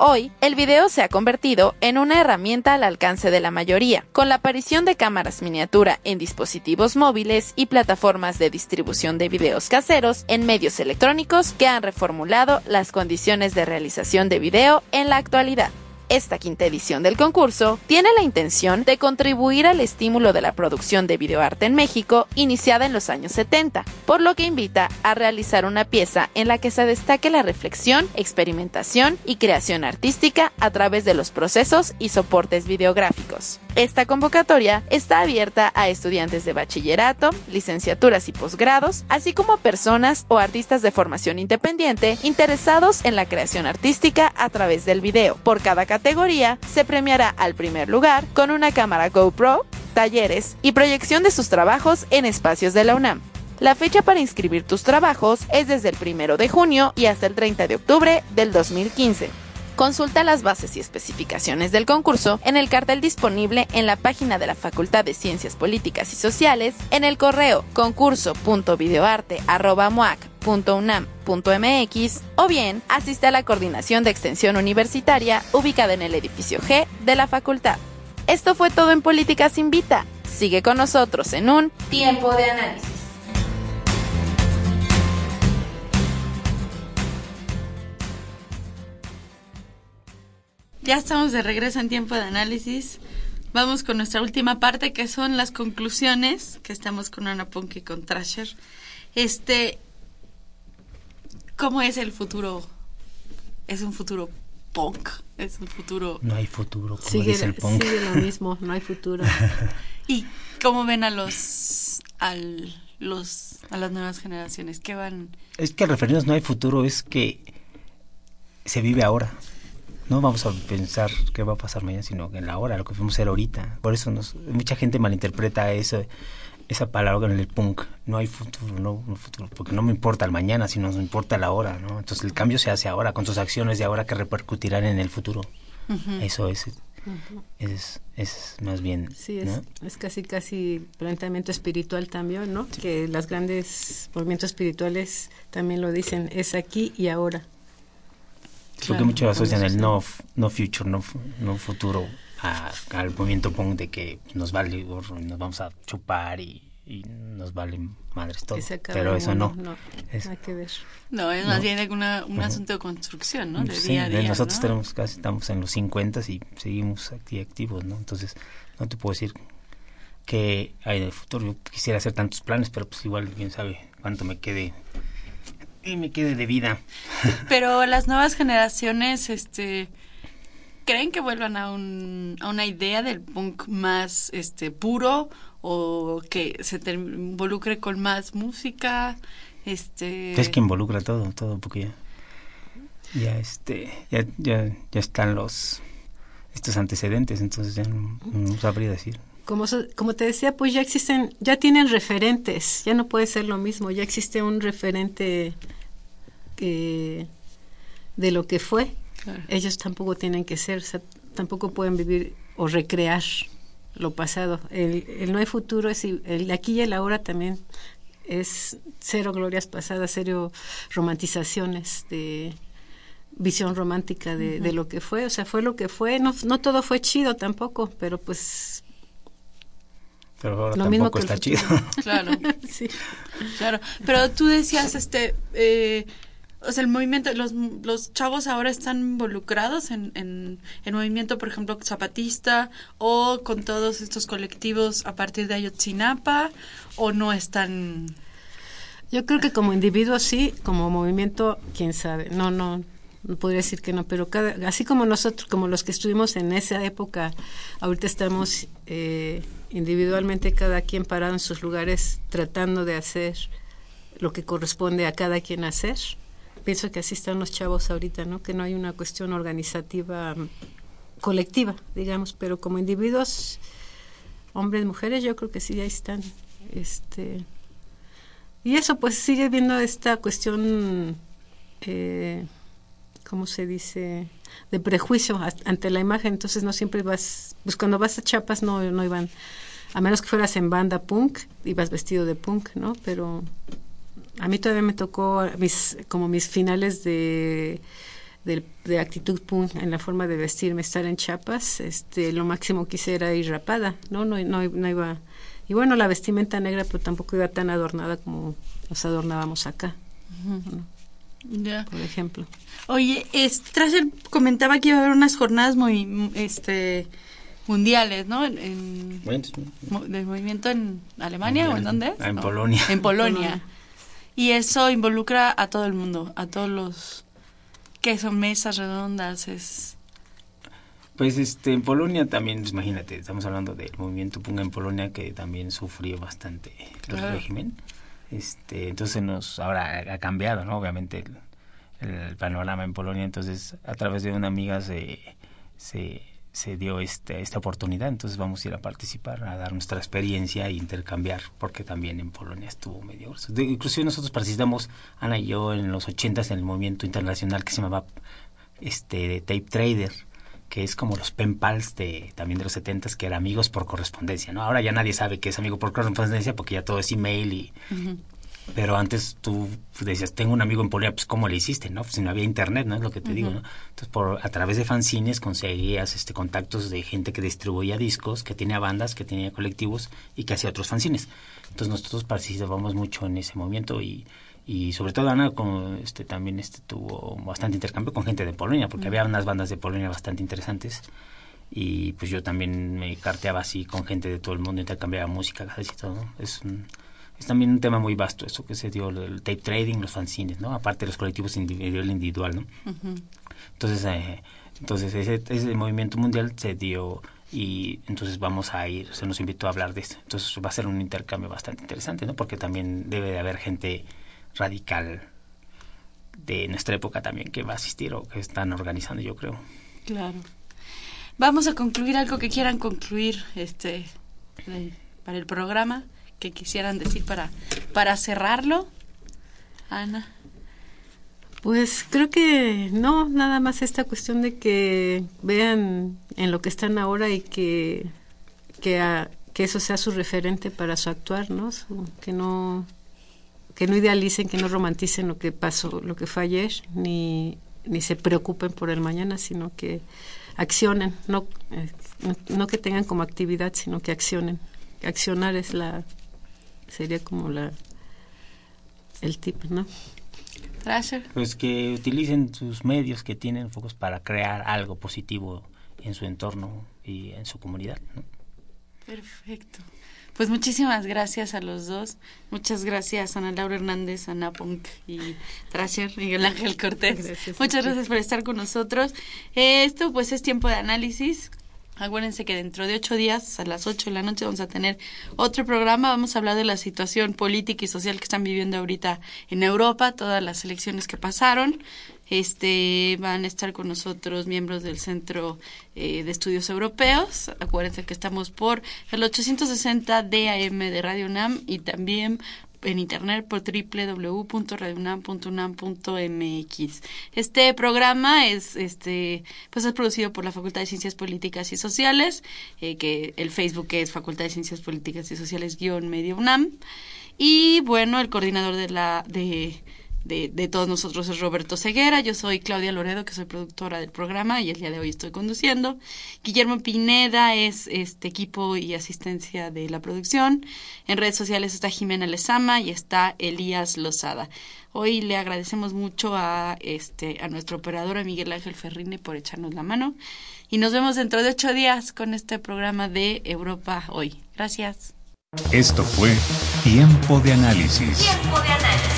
Hoy, el video se ha convertido en una herramienta al alcance de la mayoría, con la aparición de cámaras miniatura en dispositivos móviles y plataformas de distribución de videos caseros en medios electrónicos que han reformulado las condiciones de realización de video en la actualidad. Esta quinta edición del concurso tiene la intención de contribuir al estímulo de la producción de videoarte en México iniciada en los años 70, por lo que invita a realizar una pieza en la que se destaque la reflexión, experimentación y creación artística a través de los procesos y soportes videográficos. Esta convocatoria está abierta a estudiantes de bachillerato, licenciaturas y posgrados, así como personas o artistas de formación independiente interesados en la creación artística a través del video. Por cada categoría se premiará al primer lugar con una cámara GoPro, talleres y proyección de sus trabajos en espacios de la UNAM. La fecha para inscribir tus trabajos es desde el 1 de junio y hasta el 30 de octubre del 2015. Consulta las bases y especificaciones del concurso en el cartel disponible en la página de la Facultad de Ciencias Políticas y Sociales, en el correo concurso.videoarte.moac.unam.mx o bien asiste a la coordinación de extensión universitaria ubicada en el edificio G de la facultad. Esto fue todo en Políticas Invita. Sigue con nosotros en un tiempo de análisis. Ya estamos de regreso en tiempo de análisis. Vamos con nuestra última parte, que son las conclusiones, que estamos con Ana Punk y con Trasher. Este, ¿cómo es el futuro? ¿Es un futuro punk? ¿Es un futuro...? No hay futuro, como Sigue, dice el punk. sigue lo mismo, no hay futuro. ¿Y cómo ven a los, al, los, a las nuevas generaciones? ¿Qué van...? Es que al referirnos no hay futuro es que se vive ahora. No vamos a pensar qué va a pasar mañana, sino en la hora, lo que podemos hacer ahorita. Por eso nos, mucha gente malinterpreta eso, esa palabra en el punk. No hay futuro, no, no futuro, porque no me importa el mañana, sino nos importa la hora, ¿no? Entonces el cambio se hace ahora, con sus acciones de ahora que repercutirán en el futuro. Eso es, es, es más bien, Sí, es, ¿no? es casi casi planteamiento espiritual también, ¿no? Que los grandes movimientos espirituales también lo dicen, es aquí y ahora. Porque Claro, muchos asocian el no, no future, no, fu- no futuro a- al movimiento punk de que nos vale gorro y nos vamos a chupar y, y nos vale madres todo. Pero eso no. mundo, Es- Nada que ver. No, es No. más bien una- un asunto de construcción, ¿no? De Sí, día a día, nosotros ¿no? tenemos casi estamos en los 50 y seguimos acti- activos, ¿no? Entonces, no te puedo decir que hay en el futuro. Yo quisiera hacer tantos planes, pero pues igual, quién sabe cuánto me quede y me quede de vida. Pero las nuevas generaciones, este, creen que vuelvan a, un, a una idea del punk más, este, puro o que se involucre con más música, este. Es que involucra todo, todo, porque ya, ya este, ya, ya, ya están los estos antecedentes, entonces ya no, no sabría decir como, como te decía, pues ya existen, ya tienen referentes, ya no puede ser lo mismo, ya existe un referente de lo que fue. Ellos tampoco tienen que ser, tampoco pueden vivir o recrear lo pasado. El, no hay futuro, es el aquí y el ahora también es cero glorias pasadas, cero romantizaciones de visión romántica de, de, lo que fue, o sea, fue lo que fue, no, no todo fue chido tampoco, pero pues pero ahora Lo tampoco está chido. Claro, sí. Claro, pero tú decías, este, eh, o sea, el movimiento, los, los chavos ahora están involucrados en, en movimiento, por ejemplo, zapatista o con todos estos colectivos a partir de Ayotzinapa o no están... Yo creo que como individuo sí, como movimiento, quién sabe. No, no, no podría decir que no, pero cada, así como nosotros, como los que estuvimos en esa época, ahorita estamos eh, individualmente cada quien parado en sus lugares tratando de hacer lo que corresponde a cada quien hacer. Pienso que así están los chavos ahorita, ¿no? Que no hay una cuestión organizativa mm, colectiva, digamos, pero como individuos, hombres, mujeres, yo creo que sí ahí están. Este y eso pues sigue viendo esta cuestión eh, ¿cómo se dice? de prejuicio ante la imagen, entonces no siempre vas, pues cuando vas a Chiapas no, no iban, a menos que fueras en banda punk, ibas vestido de punk, ¿no? Pero a mí todavía me tocó mis, como mis finales de, de, actitud punk en la forma de vestirme, estar en Chiapas, este, lo máximo que hice era ir rapada, ¿no? No, no, no iba, y bueno, la vestimenta negra, pero tampoco iba tan adornada como nos adornábamos acá. Ya. Por ejemplo. Oye, Strasser comentaba que iba a haber unas jornadas muy este mundiales, ¿no? En, del movimiento en Alemania o en dónde En Polonia. En Polonia. Y eso involucra a todo el mundo, a todos los que son mesas redondas, es pues este en Polonia también, pues, imagínate, estamos hablando del movimiento Punga en Polonia que también sufrió bastante el régimen. Este, entonces nos ahora ha cambiado, ¿no? Obviamente el, panorama en Polonia, entonces a través de una amiga se, se, se dio este, esta oportunidad, entonces vamos a ir a participar, a dar nuestra experiencia e intercambiar, porque también en Polonia estuvo medio... inclusive nosotros participamos, Ana y yo, en los ochentas en el movimiento internacional que se llamaba este Tape Trader, que es como los pen pals de también de los setentas que eran amigos por correspondencia, ¿no? Ahora ya nadie sabe que es amigo por correspondencia porque ya todo es email y pero antes tú decías, tengo un amigo en Polonia, pues ¿cómo le hiciste, no? Pues, si no había internet, ¿no? Es lo que te digo, ¿no? Entonces, por, a través de fanzines conseguías este contactos de gente que distribuía discos, que tenía bandas, que tenía colectivos y que hacía otros fanzines. Entonces, nosotros participamos mucho en ese movimiento y y sobre todo Ana con, este, también este, tuvo bastante intercambio con gente de Polonia, porque había unas bandas de Polonia bastante interesantes y pues yo también me carteaba así con gente de todo el mundo, intercambiaba música, casi todo. Es, es también un tema muy vasto eso que se dio, el tape trading, los fanzines, ¿no? Aparte de los colectivos individual individual, ¿no? Entonces, eh, entonces ese, ese movimiento mundial se dio y entonces vamos a ir, se nos invitó a hablar de esto. Entonces va a ser un intercambio bastante interesante, ¿no? Porque también debe de haber gente radical de nuestra época también que va a asistir o que están organizando, yo creo. Claro. Vamos a concluir algo que quieran concluir este para el programa, que quisieran decir para para cerrarlo. Ana. Pues creo que no, nada más esta cuestión de que vean en lo que están ahora y que que, que eso sea su referente para su actuar, ¿no? que no que no idealicen, que no romanticen lo que pasó, lo que fue ayer, ni, ni se preocupen por el mañana, sino que accionen, no, eh, no que tengan como actividad, sino que accionen. Accionar es la, sería como la, el tip, ¿no? Pues que utilicen sus medios que tienen focos para crear algo positivo en su entorno y en su comunidad. Perfecto. Pues muchísimas gracias a los dos. Muchas gracias Ana Laura Hernández, Ana Punk y Trasher, Miguel Ángel Cortés. Muchas gracias por estar con nosotros. Esto pues es tiempo de análisis. Acuérdense que dentro de ocho días, a las ocho de la noche, vamos a tener otro programa. Vamos a hablar de la situación política y social que están viviendo ahorita en Europa, todas las elecciones que pasaron. Este, van a estar con nosotros miembros del Centro eh, de Estudios Europeos. Acuérdense que estamos por el 860 DAM de Radio UNAM y también en internet por www.radiounam.unam.mx. Este programa es este pues es producido por la Facultad de Ciencias Políticas y Sociales, eh, que el Facebook es Facultad de Ciencias Políticas y Sociales guion medio UNAM. Y bueno, el coordinador de la de de, todos nosotros es Roberto Ceguera. Yo soy Claudia Loredo, que soy productora del programa y el día de hoy estoy conduciendo. Guillermo Pineda es este equipo y asistencia de la producción. En redes sociales está Jimena Lezama y está Elías Lozada. Hoy le agradecemos mucho a este a nuestro operador a Miguel Ángel Ferrini por echarnos la mano y nos vemos dentro de ocho días con este programa de Europa hoy. Gracias. Esto fue Tiempo de Análisis. Tiempo de Análisis